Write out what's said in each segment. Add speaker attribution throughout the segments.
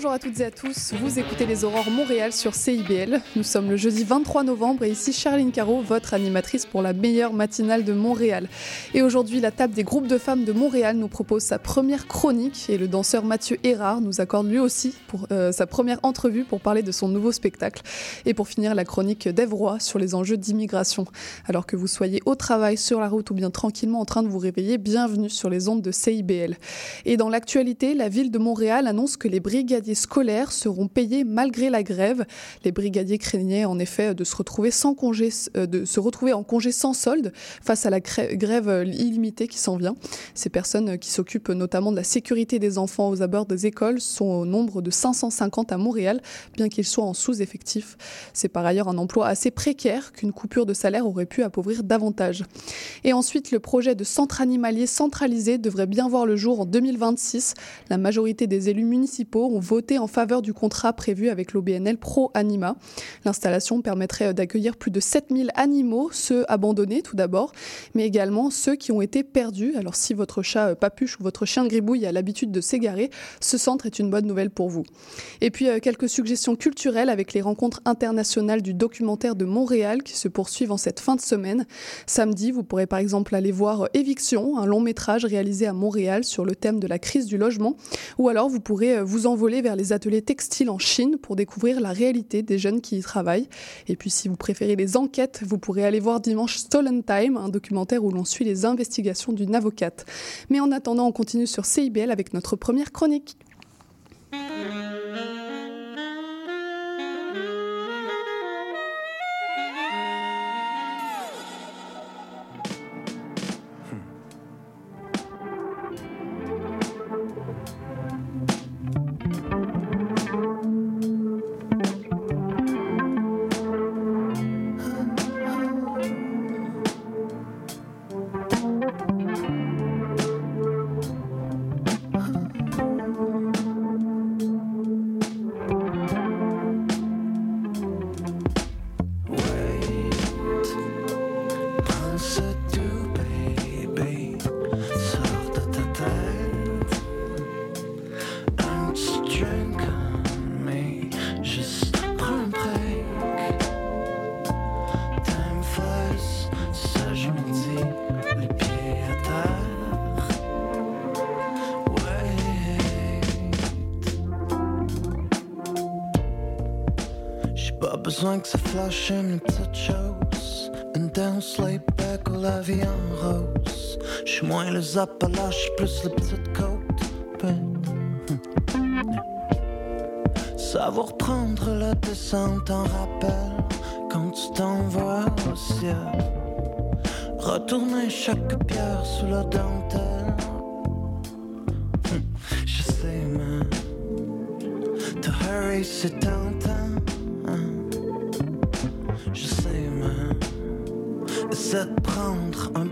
Speaker 1: Bonjour à toutes et à tous, vous écoutez les Aurores Montréal sur CIBL. Nous sommes le jeudi 23 novembre et ici Charline Caro, votre animatrice pour la meilleure matinale de Montréal. Et aujourd'hui, la table des groupes de femmes de Montréal nous propose sa première chronique et le danseur Mathieu Hérard nous accorde lui aussi pour, euh, sa première entrevue pour parler de son nouveau spectacle. Et pour finir, la chronique d'Ève sur les enjeux d'immigration. Alors que vous soyez au travail, sur la route ou bien tranquillement en train de vous réveiller, bienvenue sur les ondes de CIBL. Et dans l'actualité, la ville de Montréal annonce que les scolaires seront payés malgré la grève. Les brigadiers craignaient en effet de se retrouver sans congé, euh, de se retrouver en congé sans solde face à la grève illimitée qui s'en vient. Ces personnes qui s'occupent notamment de la sécurité des enfants aux abords des écoles sont au nombre de 550 à Montréal, bien qu'ils soient en sous-effectif. C'est par ailleurs un emploi assez précaire qu'une coupure de salaire aurait pu appauvrir davantage. Et ensuite, le projet de centre animalier centralisé devrait bien voir le jour en 2026. La majorité des élus municipaux ont voté en faveur du contrat prévu avec l'OBNL Pro Anima. L'installation permettrait euh, d'accueillir plus de 7000 animaux, ceux abandonnés tout d'abord, mais également ceux qui ont été perdus. Alors si votre chat euh, papuche ou votre chien gribouille a l'habitude de s'égarer, ce centre est une bonne nouvelle pour vous. Et puis euh, quelques suggestions culturelles avec les rencontres internationales du documentaire de Montréal qui se poursuivent en cette fin de semaine. Samedi, vous pourrez par exemple aller voir Éviction, un long métrage réalisé à Montréal sur le thème de la crise du logement, ou alors vous pourrez vous envoler vers les ateliers textiles en Chine pour découvrir la réalité des jeunes qui y travaillent. Et puis si vous préférez les enquêtes, vous pourrez aller voir dimanche Stolen Time, un documentaire où l'on suit les investigations d'une avocate. Mais en attendant, on continue sur CIBL avec notre première chronique.
Speaker 2: Appalaches, plus les petites côtes. Ça va reprendre la descente en rappel quand tu t'envoies au ciel. Retourner chaque pierre sous la dentelle. Je sais, mais to hurry, c'est tentant. c'est de prendre un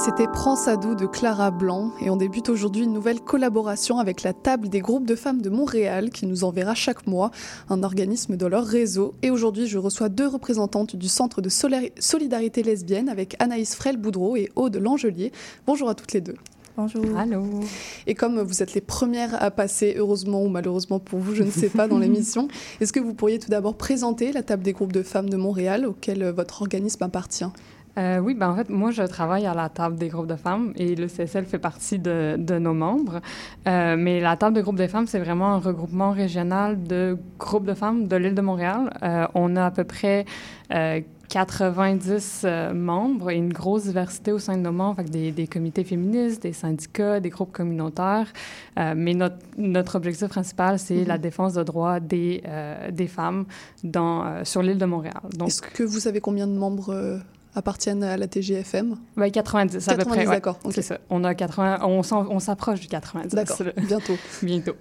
Speaker 1: c'était Prends ça doux de Clara Blanc. Et on débute aujourd'hui une nouvelle collaboration avec la Table des groupes de femmes de Montréal qui nous enverra chaque mois un organisme de leur réseau. Et aujourd'hui, je reçois deux représentantes du Centre de Solidarité lesbienne avec Anaïs Frel-Boudreau et Aude Langelier. Bonjour à toutes les deux.
Speaker 3: Bonjour.
Speaker 4: Allô.
Speaker 1: Et comme vous êtes les premières à passer, heureusement ou malheureusement pour vous, je ne sais pas, dans l'émission, est-ce que vous pourriez tout d'abord présenter la Table des groupes de femmes de Montréal auquel votre organisme appartient?
Speaker 4: Euh, oui, ben en fait, moi, je travaille à la table des groupes de femmes et le CSL fait partie de, de nos membres. Euh, mais la table des groupes de femmes, c'est vraiment un regroupement régional de groupes de femmes de l'île de Montréal. Euh, on a à peu près euh, 90 euh, membres et une grosse diversité au sein de nos membres, que des, des comités féministes, des syndicats, des groupes communautaires. Mais notre, notre objectif principal, c'est
Speaker 1: Mhm.
Speaker 4: la défense des droits des, des femmes dans, sur l'île de Montréal.
Speaker 1: Est-ce que vous savez combien de membres appartiennent à la TGFM
Speaker 4: Ouais, 90, à peu
Speaker 1: 90,
Speaker 4: près. ouais.
Speaker 1: d'accord.
Speaker 4: ça. On a 80, on, s'approche du 90
Speaker 1: D'accord, bientôt.
Speaker 4: bientôt.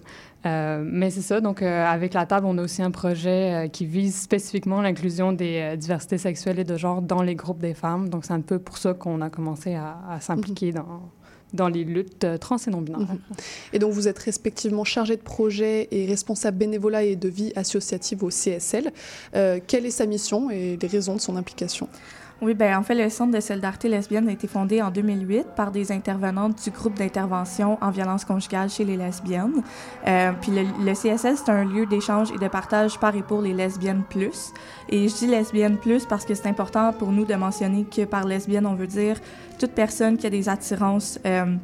Speaker 4: Euh, mais c'est ça. Donc, euh, avec la table, on a aussi un projet euh, qui vise spécifiquement l'inclusion des diversités sexuelles et de genre dans les groupes des femmes. Donc, c'est un peu pour ça qu'on a commencé à, à s'impliquer dans, dans les luttes trans et non-binaires.
Speaker 1: Mhm. Et donc vous êtes respectivement chargé de projet et responsable bénévolat et de vie associative au CSL. Euh, quelle est sa mission et les raisons de son implication?
Speaker 3: Oui, ben en fait, le Centre de solidarité lesbienne a été fondé en 2008 par des intervenantes du groupe d'intervention en violence conjugale chez les lesbiennes. Euh, puis le, le CSL, c'est un lieu d'échange et de partage par et pour les lesbiennes plus. Et je dis lesbiennes plus parce que c'est important pour nous de mentionner que par lesbienne, on veut dire toute personne qui a des attirances euh,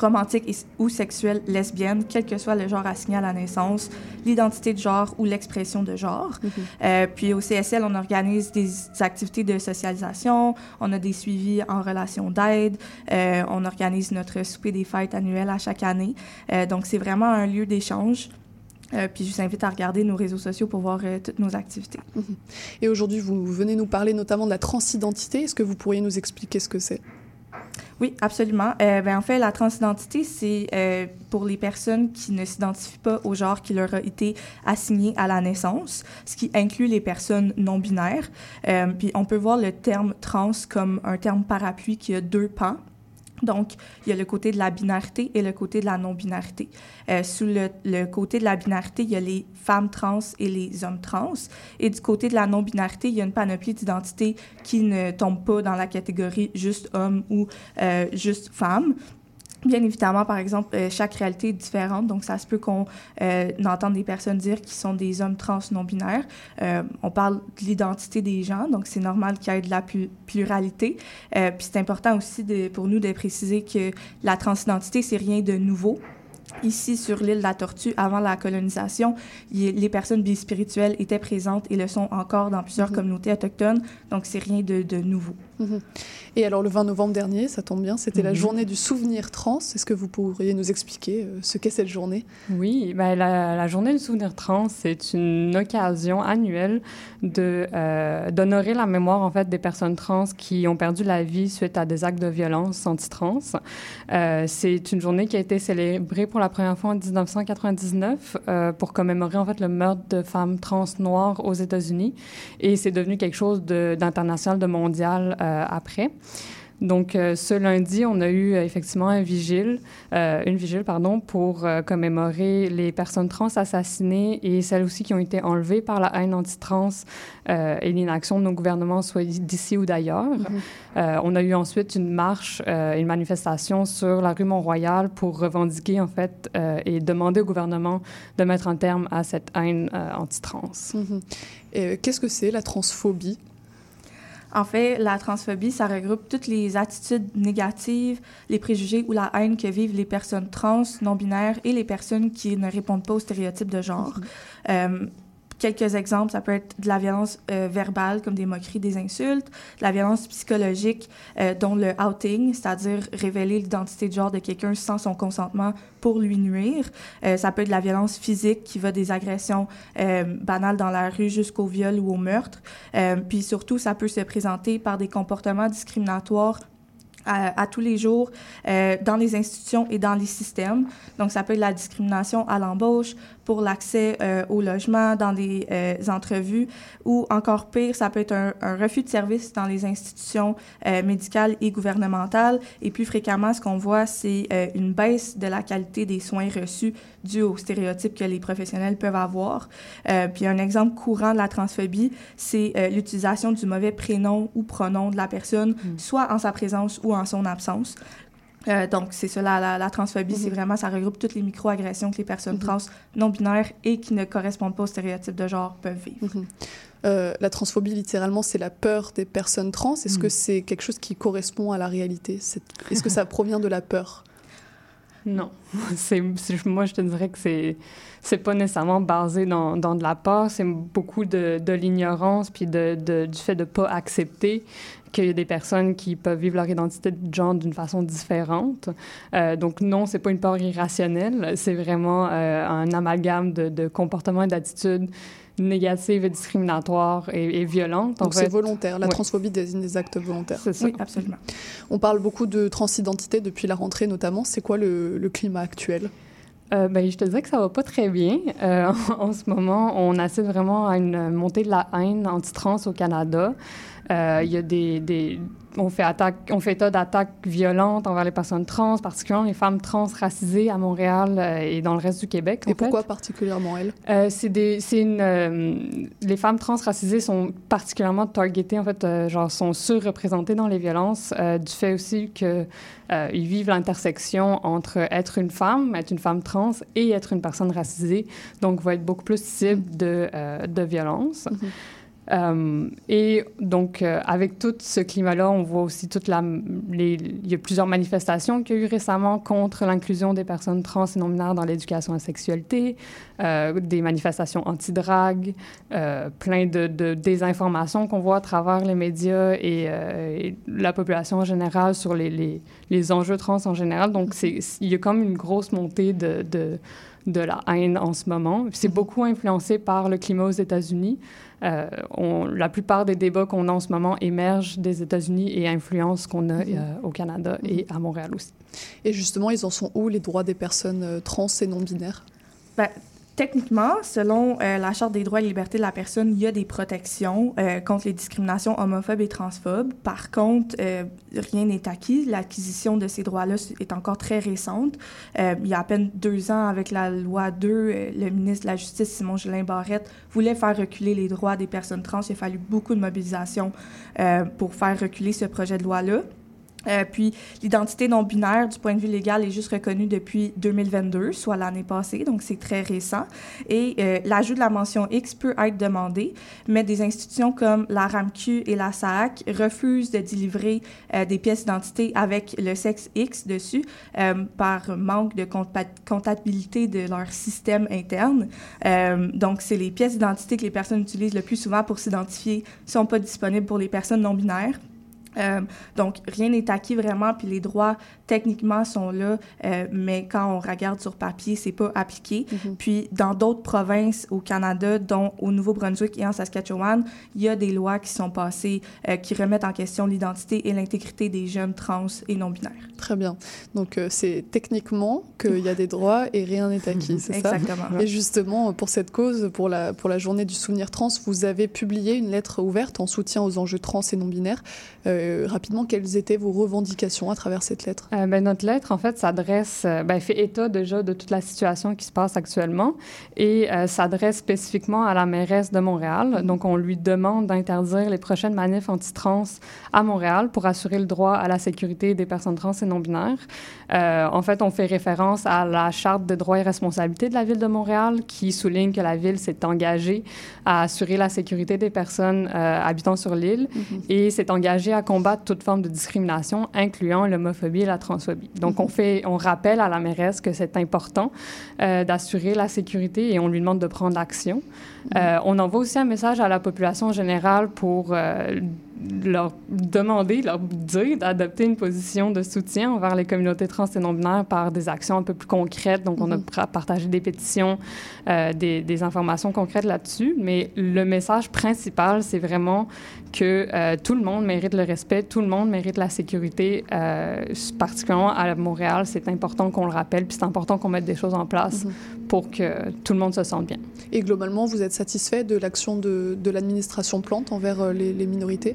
Speaker 3: romantiques et- ou sexuelles lesbiennes, quel que soit le genre assigné à la naissance, l'identité de genre ou l'expression de genre. Euh, puis au CSL, on organise des activités de socialisation, on a des suivis en relation d'aide, euh, on organise notre souper des fêtes annuel à chaque année. Euh, donc c'est vraiment un lieu d'échange. Euh, puis je vous invite à regarder nos réseaux sociaux pour voir euh, toutes nos activités.
Speaker 1: Et aujourd'hui, vous venez nous parler notamment de la transidentité. Est-ce que vous pourriez nous expliquer ce que c'est?
Speaker 3: Oui, absolument. Euh, ben, en fait, la transidentité, c'est euh, pour les personnes qui ne s'identifient pas au genre qui leur a été assigné à la naissance, ce qui inclut les personnes non binaires. Euh, puis on peut voir le terme trans comme un terme parapluie qui a deux pans. Donc, il y a le côté de la binarité et le côté de la non-binarité. Euh, sous le, côté de la binarité, il y a les femmes trans et les hommes trans. Et du côté de la non-binarité, il y a une panoplie d'identités qui ne tombent pas dans la catégorie juste homme ou euh, juste femme. Bien évidemment, par exemple, euh, chaque réalité est différente, donc ça se peut qu'on euh, entende des personnes dire qu'ils sont des hommes trans non-binaires. Euh, on parle de l'identité des gens, donc c'est normal qu'il y ait de la pu- pluralité. Puis c'est important aussi de, pour nous de préciser que la transidentité, c'est rien de nouveau. Ici, sur l'île de la Tortue, avant la colonisation, les personnes bispirituelles étaient présentes et le sont encore dans plusieurs
Speaker 1: Mhm.
Speaker 3: communautés autochtones, donc c'est rien de, de nouveau.
Speaker 1: Mhm. Et alors le 20 novembre dernier, ça tombe bien, c'était la
Speaker 4: Mhm.
Speaker 1: journée du souvenir trans. Est-ce que vous pourriez nous expliquer euh, ce qu'est cette journée?
Speaker 4: Oui, ben la, la journée du souvenir trans, c'est une occasion annuelle de euh, d'honorer la mémoire en fait des personnes trans qui ont perdu la vie suite à des actes de violence anti-trans. Euh, c'est une journée qui a été célébrée pour la première fois en 1999 euh, pour commémorer en fait le meurtre de femmes trans noires aux États-Unis et c'est devenu quelque chose d'international, de, mondial euh, après. Donc, euh, ce lundi, on a eu euh, effectivement un vigile, euh, une vigile pardon, pour euh, commémorer les personnes trans assassinées et celles aussi qui ont été enlevées par la haine anti-trans euh, et l'inaction de nos gouvernements, soit d'ici ou d'ailleurs. Euh, on a eu ensuite une marche euh, une manifestation sur la rue Mont-Royal pour revendiquer en fait euh, et demander au gouvernement de mettre un terme à cette haine euh, anti-trans.
Speaker 1: Mhm. Euh, Qu'est-ce que c'est la transphobie?
Speaker 3: En fait, la transphobie, ça regroupe toutes les attitudes négatives, les préjugés ou la haine que vivent les personnes trans, non-binaires et les personnes qui ne répondent pas aux stéréotypes de genre. Euh, quelques exemples, ça peut être de la violence euh, verbale, comme des moqueries, des insultes, de la violence psychologique, euh, dont le outing, c'est-à-dire révéler l'identité de genre de quelqu'un sans son consentement pour lui nuire. Euh, ça peut être de la violence physique qui va des agressions banales dans la rue jusqu'au viol ou au meurtre. puis surtout, ça peut se présenter par des comportements discriminatoires à, tous les jours dans les institutions et dans les systèmes. Donc, ça peut être la discrimination à l'embauche, pour l'accès euh, au logement dans les euh, entrevues ou encore pire, ça peut être un, un refus de service dans les institutions euh, médicales et gouvernementales. Et plus fréquemment, ce qu'on voit, c'est une baisse de la qualité des soins reçus dû aux stéréotypes que les professionnels peuvent avoir. puis un exemple courant de la transphobie, c'est l'utilisation du mauvais prénom ou pronom de la personne, mm. soit en sa présence ou en son absence. Euh, donc, c'est cela, la, la transphobie, c'est mhm. vraiment, ça regroupe toutes les micro-agressions que les personnes mhm. trans non-binaires et qui ne correspondent pas aux stéréotypes de genre peuvent vivre.
Speaker 1: Mhm. Euh, la transphobie, littéralement, c'est la peur des personnes trans. Est-ce que c'est quelque chose qui correspond à la réalité? Est-ce que ça provient de la peur?
Speaker 4: Non. moi, je te dirais que c'est c'est pas nécessairement basé dans, dans de la peur, c'est beaucoup de, de l'ignorance puis de, de, du fait de pas accepter qu'il y a des personnes qui peuvent vivre leur identité de genre d'une façon différente. Euh, donc non, c'est pas une peur irrationnelle, c'est vraiment euh, un amalgame de, de comportements et d'attitudes négatives et discriminatoires et, violentes.
Speaker 1: Donc c'est volontaire. La transphobie désigne des actes volontaires.
Speaker 4: C'est ça.
Speaker 3: Oui, absolument.
Speaker 1: On parle beaucoup de transidentité depuis la rentrée notamment. C'est quoi le, le climat actuel?
Speaker 4: Euh, ben, je te dirais que ça va pas très bien. Euh, en, ce moment, on assiste vraiment à une montée de la haine anti-trans au Canada. Euh, il y a des, des, on fait attaque, on fait état d'attaques violentes envers les personnes trans, particulièrement les femmes trans racisées à Montréal euh, et dans le reste du Québec.
Speaker 1: Et pourquoi particulièrement elles?
Speaker 4: Euh, C'est des, c'est une, euh, les femmes trans racisées sont particulièrement targetées en fait, genre sont surreprésentées dans les violences du fait aussi que ils vivent l'intersection entre être une femme, être une femme trans et être une personne racisée, donc vont être beaucoup plus cibles de, de violences. Mm-hmm. Euh, et donc, euh, avec tout ce climat-là, on voit aussi toute la... Les, il y a plusieurs manifestations qu'il y a eu récemment contre l'inclusion des personnes trans et non-binaires dans l'éducation à la sexualité, euh, des manifestations anti-drague, plein de, de désinformations qu'on voit à travers les médias et, et, la population en général sur les, les, les enjeux trans en général. Donc, c'est, il y a comme une grosse montée de, de, de la haine en ce moment. C'est beaucoup influencé par le climat aux États-Unis. Euh, on, la plupart des débats qu'on a en ce moment émergent des États-Unis et influencent ce qu'on a -hmm. euh, au Canada -hmm. et à Montréal aussi.
Speaker 1: Et justement, ils en sont où les droits des personnes euh, trans et non binaires
Speaker 3: ben, Techniquement, selon euh, la Charte des droits et libertés de la personne, il y a des protections euh, contre les discriminations homophobes et transphobes. Par contre, euh, rien n'est acquis. L'acquisition de ces droits-là est encore très récente. Euh, il y a à peine deux ans, avec la loi 2, euh, le ministre de la Justice, Simon Gélin Barrette, voulait faire reculer les droits des personnes trans. Il a fallu beaucoup de mobilisation euh, pour faire reculer ce projet de loi-là. Euh, puis l'identité non binaire du point de vue légal est juste reconnue depuis 2022, soit l'année passée, donc c'est très récent. Et euh, l'ajout de la mention X peut être demandé, mais des institutions comme la RAMQ et la SAC refusent de délivrer euh, des pièces d'identité avec le sexe X dessus euh, par manque de comptabilité de leur système interne. Euh, donc c'est les pièces d'identité que les personnes utilisent le plus souvent pour s'identifier sont pas disponibles pour les personnes non binaires. Euh, donc, rien n'est acquis vraiment, puis les droits techniquement sont là, euh, mais quand on regarde sur papier, c'est pas appliqué. Mm -hmm. Puis, dans d'autres provinces au Canada, dont au Nouveau-Brunswick et en Saskatchewan, il y a des lois qui sont passées euh, qui remettent en question l'identité et l'intégrité des jeunes trans et non-binaires.
Speaker 1: Très bien. Donc, euh, c'est techniquement qu'il y a des droits et rien n'est acquis, c'est
Speaker 3: ça? Exactement.
Speaker 1: Et justement, pour cette cause, pour la, pour la journée du souvenir trans, vous avez publié une lettre ouverte en soutien aux enjeux trans et non-binaires. Euh, rapidement, quelles étaient vos revendications à travers cette lettre?
Speaker 4: Euh, ben, Notre lettre, en fait, s'adresse, euh, ben, fait état déjà de toute la situation qui se passe actuellement et euh, s'adresse spécifiquement à la mairesse de Montréal. Donc, on lui demande d'interdire les prochaines manifs anti-trans à Montréal pour assurer le droit à la sécurité des personnes trans et non-binaires. Euh, en fait, on fait référence à la Charte de droits et responsabilités de la Ville de Montréal qui souligne que la Ville s'est engagée à assurer la sécurité des personnes habitant sur l'île mm -hmm. et s'est engagée à combattre toute forme de discrimination, incluant l'homophobie et la transphobie. Donc, on, fait, on rappelle à la mairesse que c'est important euh, d'assurer la sécurité et on lui demande de prendre action. Euh, on envoie aussi un message à la population générale pour euh, leur demander, leur dire d'adopter une position de soutien envers les communautés trans et non-binaires par des actions un peu plus concrètes. Donc, on a
Speaker 1: Mhm.
Speaker 4: partagé des pétitions, euh, des, des informations concrètes là-dessus. Mais le message principal, c'est vraiment que euh, tout le monde mérite le respect, tout le monde mérite la sécurité, euh, particulièrement à Montréal. C'est important qu'on le rappelle, puis c'est important qu'on mette des choses en place
Speaker 1: Mhm.
Speaker 4: pour que tout le monde se sente bien.
Speaker 1: Et globalement, vous êtes satisfait de l'action de, de l'administration Plante envers les, les minorités?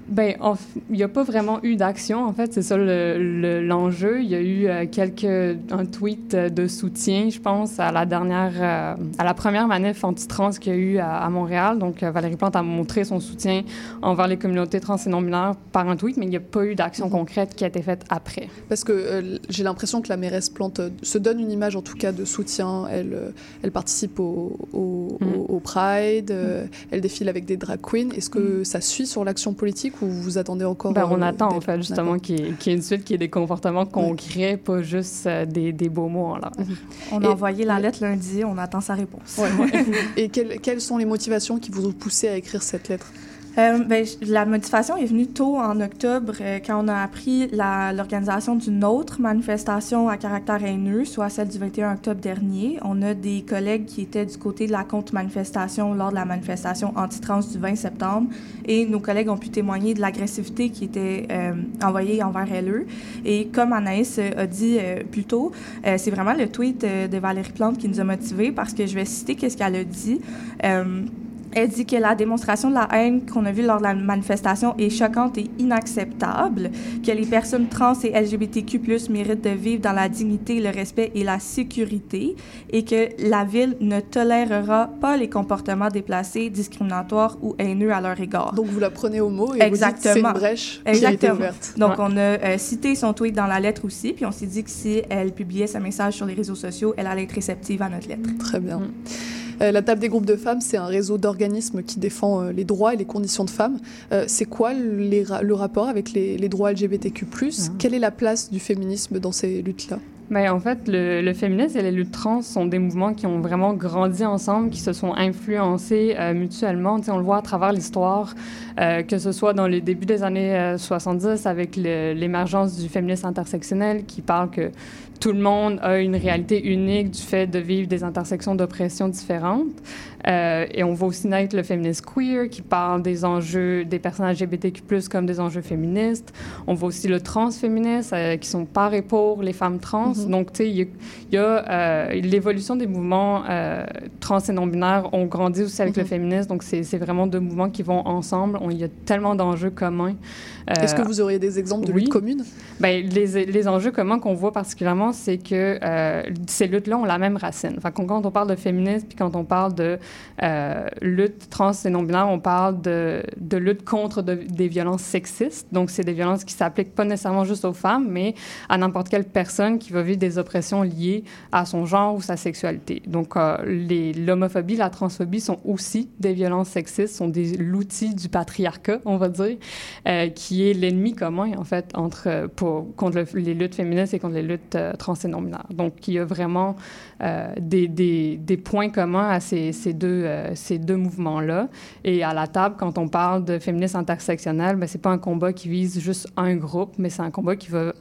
Speaker 4: Ben, il n'y a pas vraiment eu d'action, en fait, c'est ça le- le- l'enjeu. il y a eu euh, quelques, un tweet euh, de soutien, je pense, à la dernière, euh, à la première manif anti-trans qu'il y a eu à, à Montréal. Donc, euh, Valérie Plante a montré son soutien envers les communautés trans et non-binaires par un tweet, mais il n'y a pas eu d'action
Speaker 1: Mhm.
Speaker 4: concrète qui a été faite après.
Speaker 1: Parce que j'ai l'impression que la mairesse Plante se donne une image en tout cas de soutien. Elle, elle participe au, au, au- au Pride, euh, elle défile avec des drag queens. Est-ce que ça suit sur l'action politique ou vous attendez encore
Speaker 4: Ben, on
Speaker 1: euh,
Speaker 4: attend, en fait, justement, qu'il y, ait- qu'il y ait une suite, qu'il y ait des comportements concrets, pas juste euh, des, des beaux mots en l'air.
Speaker 3: On
Speaker 1: Et-
Speaker 3: a envoyé la lettre lundi, on attend sa réponse.
Speaker 1: Ouais, ouais. Et quelles, quelles sont les motivations qui vous ont poussé à écrire cette lettre?
Speaker 3: Euh, ben, la motivation est venue tôt en octobre euh, quand on a appris l'organisation d'une autre manifestation à caractère haineux, soit celle du 21 octobre dernier. On a des collègues qui étaient du côté de la contre-manifestation lors de la manifestation anti-trans du 20 septembre et nos collègues ont pu témoigner de l'agressivité qui était euh, envoyée envers elles. Et comme Anaïs a dit plus tôt, c'est vraiment le tweet de Valérie Plante qui nous a motivés parce que je vais citer qu'est-ce qu'elle a dit. Elle dit que la démonstration de la haine qu'on a vue lors de la manifestation est choquante et inacceptable, que les personnes trans et LGBTQ+ méritent de vivre dans la dignité, le respect et la sécurité, et que la ville ne tolérera pas les comportements déplacés, discriminatoires ou haineux à leur égard.
Speaker 1: Donc vous la prenez au mot et vous dites que c'est une
Speaker 3: Exactement.
Speaker 1: brèche qui a été
Speaker 3: Exactement.
Speaker 1: ouverte.
Speaker 3: Donc, on a euh, cité son tweet dans la lettre aussi, puis on s'est dit que si elle publiait ce message sur les réseaux sociaux, elle allait être réceptive à notre lettre.
Speaker 1: Très bien.
Speaker 4: Mm.
Speaker 1: Euh, la table des groupes de femmes, c'est un réseau d'organismes qui défend euh, les droits et les conditions de femmes. Euh, c'est quoi les le rapport avec les, les droits LGBTQ
Speaker 4: Ah.
Speaker 1: Quelle est la place du féminisme dans ces luttes-là?
Speaker 4: Mais en fait, le, le féminisme et les luttes trans sont des mouvements qui ont vraiment grandi ensemble, qui se sont influencés euh, mutuellement. On le voit à travers l'histoire, euh, que ce soit dans le début des années euh, 70 avec l'émergence du féminisme intersectionnel qui parle que tout le monde a une réalité unique du fait de vivre des intersections d'oppression différentes. Euh, et on voit aussi naître le féminisme queer qui parle des enjeux des personnes LGBTQ+, comme des enjeux féministes. On voit aussi le transféminisme euh, qui sont par et pour les femmes trans.
Speaker 1: Mhm.
Speaker 4: Donc, tu sais, il y a, euh, l'évolution des mouvements trans et non-binaires ont grandi aussi avec le féminisme. Donc, c'est vraiment deux mouvements qui vont ensemble. On- Il y a tellement d'enjeux communs.
Speaker 1: Est-ce que vous auriez des exemples de
Speaker 4: oui.
Speaker 1: luttes communes
Speaker 4: ben, les, les enjeux communs qu'on voit particulièrement, c'est que ces luttes-là ont la même racine. Que quand on parle de féminisme, puis quand on parle de euh, lutte trans et non-binaire, on parle de, lutte contre de- des violences sexistes. Donc, c'est des violences qui s'appliquent pas nécessairement juste aux femmes, mais à n'importe quelle personne qui va vivre des oppressions liées à son genre ou sa sexualité. Donc, euh, l'homophobie, la transphobie sont aussi des violences sexistes, sont des l'outil du patriarcat, on va dire, euh, qui est l'ennemi commun, en fait, entre, contre le- les luttes féministes et contre les luttes trans et non-binaires. Donc, il y a vraiment des points communs à ces, ces deux, euh, ces deux mouvements-là. Et à la table, quand on parle de féminisme intersectionnel, ben, c'est pas un combat qui vise juste un groupe, mais c'est un combat qui va...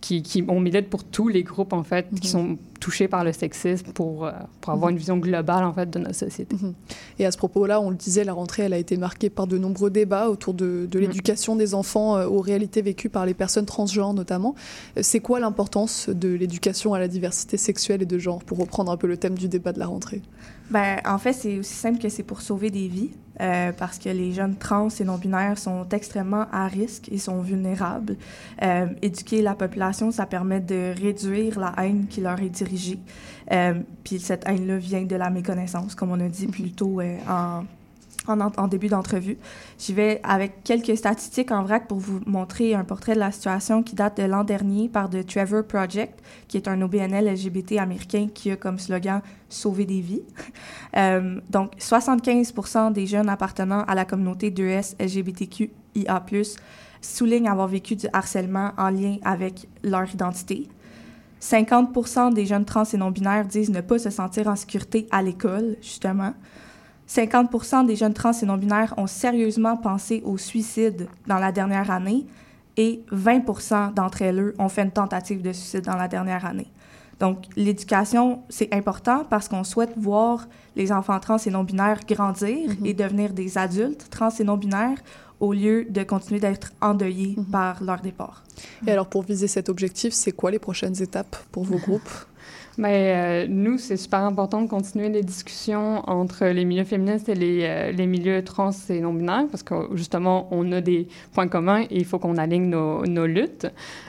Speaker 4: qui, qui, on milite pour tous les groupes, en fait, qui sont touchés par le sexisme pour, euh, pour avoir une vision globale, en fait, de notre société.
Speaker 1: Mhm. Et à ce propos-là, on le disait, la rentrée, elle a été marquée par de nombreux débats autour de, de
Speaker 4: Mm.
Speaker 1: l'éducation des enfants euh, aux réalités vécues par les personnes transgenres notamment. Euh, C'est quoi l'importance de l'éducation à la diversité sexuelle et de genre, pour reprendre un peu le thème du débat de la rentrée?
Speaker 3: Ben, en fait, c'est aussi simple que c'est pour sauver des vies, euh, parce que les jeunes trans et non-binaires sont extrêmement à risque et sont vulnérables. Euh, éduquer la population, ça permet de réduire la haine qui leur est dirigée. Euh, puis cette haine-là vient de la méconnaissance, comme on a dit plus tôt en, en, début d'entrevue. J'y vais avec quelques statistiques en vrac pour vous montrer un portrait de la situation qui date de l'an dernier par The Trevor Project, qui est un OBNL LGBT américain qui a comme slogan Sauver des vies. Euh, donc, 75 des jeunes appartenant à la communauté 2S LGBTQIA, soulignent avoir vécu du harcèlement en lien avec leur identité. 50 des jeunes trans et non-binaires disent ne pas se sentir en sécurité à l'école, justement. 50 des jeunes trans et non-binaires ont sérieusement pensé au suicide dans la dernière année et 20 d'entre elles ont fait une tentative de suicide dans la dernière année. Donc, l'éducation, c'est important parce qu'on souhaite voir les enfants trans et non-binaires grandir
Speaker 1: Mhm.
Speaker 3: et devenir des adultes trans et non-binaires au lieu de continuer d'être endeuillés
Speaker 1: Mhm.
Speaker 3: par leur départ.
Speaker 1: Et alors, pour viser cet objectif, c'est quoi les prochaines étapes pour vos groupes?
Speaker 4: Mais euh, nous, c'est super important de continuer les discussions entre les milieux féministes et les, euh, milieux trans et non-binaires parce que justement, on a des points communs et il faut qu'on aligne nos, luttes.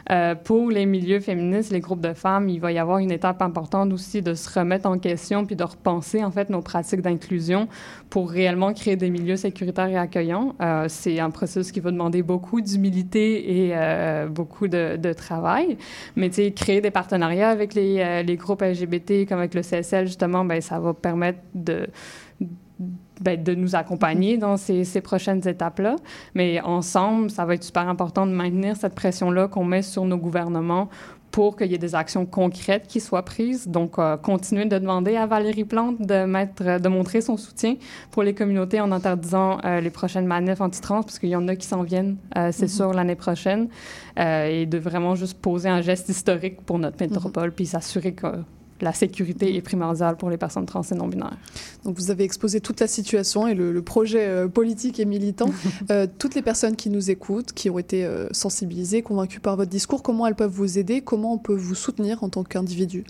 Speaker 4: Euh, pour les milieux féministes, les groupes de femmes, il va y avoir une étape importante aussi de se remettre en question puis de repenser en fait nos pratiques d'inclusion pour réellement créer des milieux sécuritaires et accueillants. C'est un processus qui va demander beaucoup d'humilité et beaucoup de, travail. Mais créer des partenariats avec les groupes LGBT, comme avec le CSL, justement, ben, ça va permettre de, ben, de nous accompagner dans ces, ces prochaines étapes-là. Mais ensemble, ça va être super important de maintenir cette pression-là qu'on met sur nos gouvernements pour qu'il y ait des actions concrètes qui soient prises. Donc, euh, continuer de demander à Valérie Plante de, mettre, de montrer son soutien pour les communautés en interdisant euh, les prochaines manifs anti-trans, parce qu'il y en a qui s'en viennent, euh, c'est sûr, l'année prochaine, et de vraiment juste poser un geste historique pour notre métropole, puis s'assurer que la sécurité est primordiale pour les personnes trans et non-binaires.
Speaker 1: Donc, vous avez exposé toute la situation et le, le projet euh, politique et militant. Euh, toutes les personnes qui nous écoutent, qui ont été euh, sensibilisées, convaincues par votre discours, comment elles peuvent vous aider? Comment on peut vous soutenir en tant qu'individu?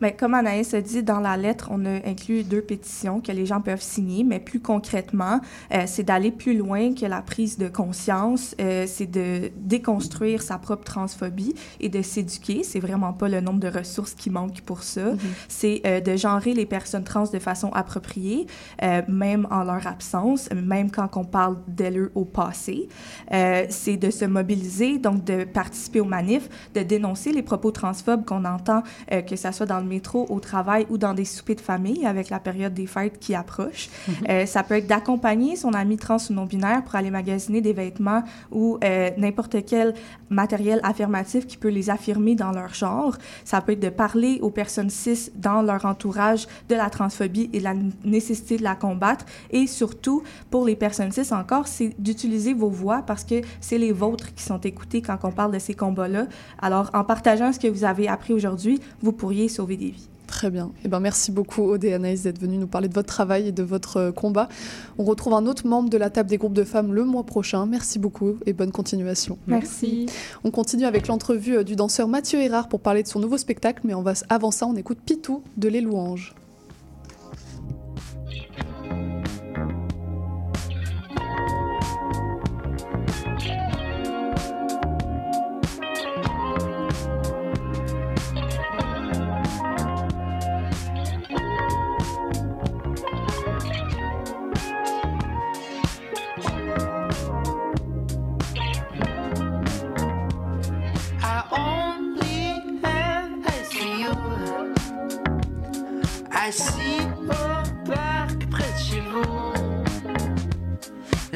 Speaker 3: Mais comme Anaïs a dit, dans la lettre, on a inclus deux pétitions que les gens peuvent signer, mais plus concrètement, euh, c'est d'aller plus loin que la prise de conscience, euh, c'est de déconstruire sa propre transphobie et de s'éduquer. C'est vraiment pas le nombre de ressources qui manquent pour ça. C'est euh, de genrer les personnes trans de façon appropriée, euh, même en leur absence, même quand on parle d'elles au passé. Euh, c'est de se mobiliser, donc de participer aux manifs, de dénoncer les propos transphobes qu'on entend, euh, que ça soit dans le métro, au travail ou dans des soupers de famille avec la période des fêtes qui approche. Euh, ça peut être d'accompagner son ami trans ou non-binaire pour aller magasiner des vêtements ou euh, n'importe quel matériel affirmatif qui peut les affirmer dans leur genre. Ça peut être de parler aux personnes cis dans leur entourage de la transphobie et de la nécessité de la combattre. Et surtout, pour les personnes cis encore, c'est d'utiliser vos voix parce que c'est les vôtres qui sont écoutées quand on parle de ces combats-là. Alors, en partageant ce que vous avez appris aujourd'hui, vous pourriez sauver des vies.
Speaker 1: Très bien. Eh ben, merci beaucoup, Aude et Anaïs, d'être venus nous parler de votre travail et de votre euh, combat. On retrouve un autre membre de la table des groupes de femmes le mois prochain. Merci beaucoup et bonne continuation.
Speaker 3: Merci.
Speaker 1: On continue avec l'entrevue euh, du danseur Mathieu Hérard pour parler de son nouveau spectacle, mais on va, avant ça, on écoute Pitou de Les Louanges.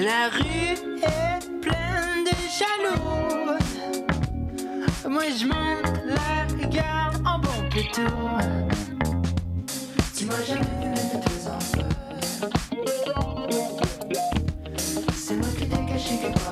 Speaker 5: La rue est pleine de jaloux. Moi je monte la gare en bon pétou. Tu m'as jamais vu mettre tes enfants. C'est moi qui t'ai caché quelque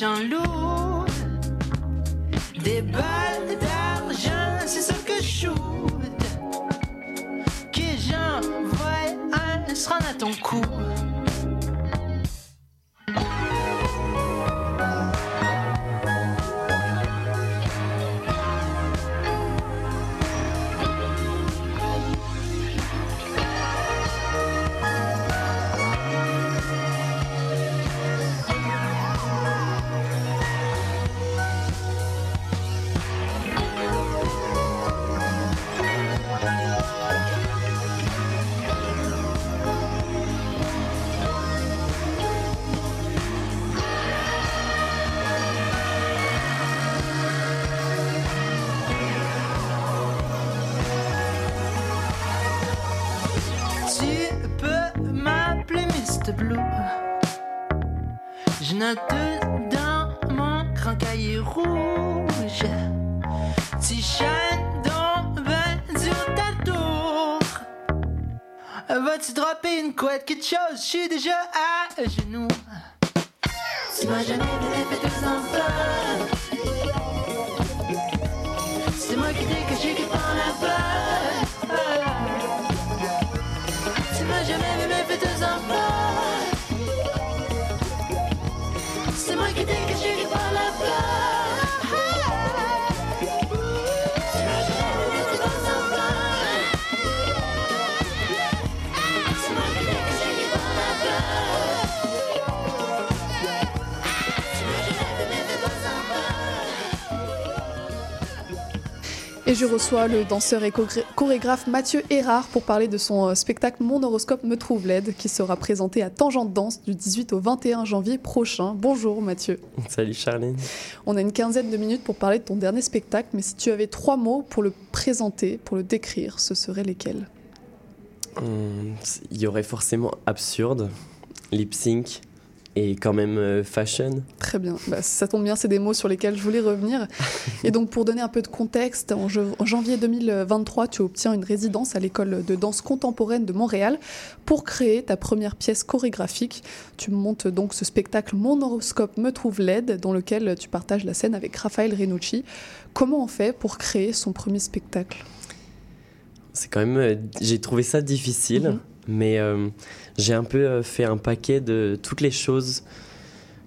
Speaker 5: Des balles d'argent, c'est ça que je shoot. Que j'envoie un se à ton cou. Couette, quelque chose? Je suis déjà à genoux. Tu m'as jamais fait des enfants.
Speaker 1: Et je reçois le danseur et choré- chorégraphe Mathieu Erard pour parler de son euh, spectacle Mon horoscope me trouve laide qui sera présenté à Tangente Danse du 18 au 21 janvier prochain. Bonjour Mathieu.
Speaker 6: Salut Charlène.
Speaker 1: On a une quinzaine de minutes pour parler de ton dernier spectacle, mais si tu avais trois mots pour le présenter, pour le décrire, ce seraient lesquels?
Speaker 6: Hum, Il y aurait forcément absurde, lip sync et quand même euh, fashion.
Speaker 1: Très bien, Bah, ça tombe bien, c'est des mots sur lesquels je voulais revenir. Et donc pour donner un peu de contexte, en, je- en janvier 2023, tu obtiens une résidence à l'école de danse contemporaine de Montréal pour créer ta première pièce chorégraphique. Tu montes donc ce spectacle Mon horoscope me trouve laide, dans lequel tu partages la scène avec Raphaël Renucci. Comment on fait pour créer son premier spectacle?
Speaker 6: C'est quand même. euh, j'ai trouvé ça difficile,
Speaker 1: Mhm.
Speaker 6: mais euh, j'ai un peu euh, fait un paquet de toutes les choses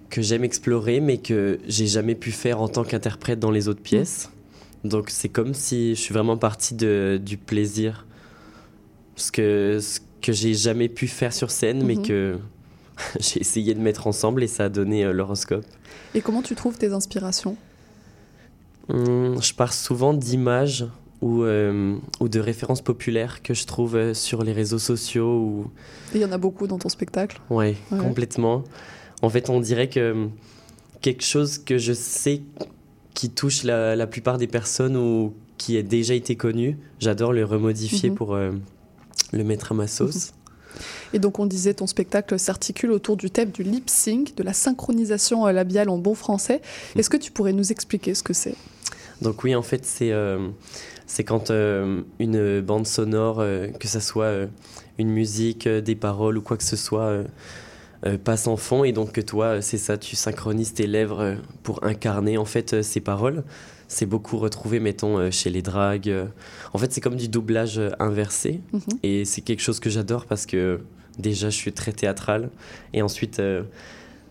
Speaker 6: que j'aime explorer, mais que j'ai jamais pu faire en tant qu'interprète dans les autres pièces. Donc c'est comme si je suis vraiment parti de, du plaisir. Ce que, ce que j'ai jamais pu faire sur scène, mais
Speaker 1: Mhm.
Speaker 6: que j'ai essayé de mettre ensemble et ça a donné euh, l'horoscope.
Speaker 1: Et comment tu trouves tes inspirations?
Speaker 6: Hum, je pars souvent d'images ou, euh, ou de références populaires que je trouve euh, sur les réseaux sociaux. Ou...
Speaker 1: Et Il y en a beaucoup dans ton spectacle.
Speaker 6: Ouais,
Speaker 1: Ouais.
Speaker 6: complètement. En fait, on dirait que hum, quelque chose que je sais qui touche la, la plupart des personnes ou qui a déjà été connu, j'adore le remodifier
Speaker 1: Mhm.
Speaker 6: pour euh, le mettre à ma sauce.
Speaker 1: Et donc on disait ton spectacle s'articule autour du thème du lip sync, de la synchronisation euh, labiale en bon français. Est-ce que tu pourrais nous expliquer ce que c'est?
Speaker 6: Donc oui, en fait, c'est euh, c'est quand euh, une bande sonore, euh, que ça soit euh, une musique, des paroles ou quoi que ce soit, passe en fond et donc que toi, c'est ça, tu synchronises tes lèvres pour incarner en fait ces paroles. C'est beaucoup retrouvé, mettons, chez les dragues. En fait, c'est comme du doublage inversé
Speaker 1: Mhm.
Speaker 6: et c'est quelque chose que j'adore parce que déjà, je suis très théâtral et ensuite.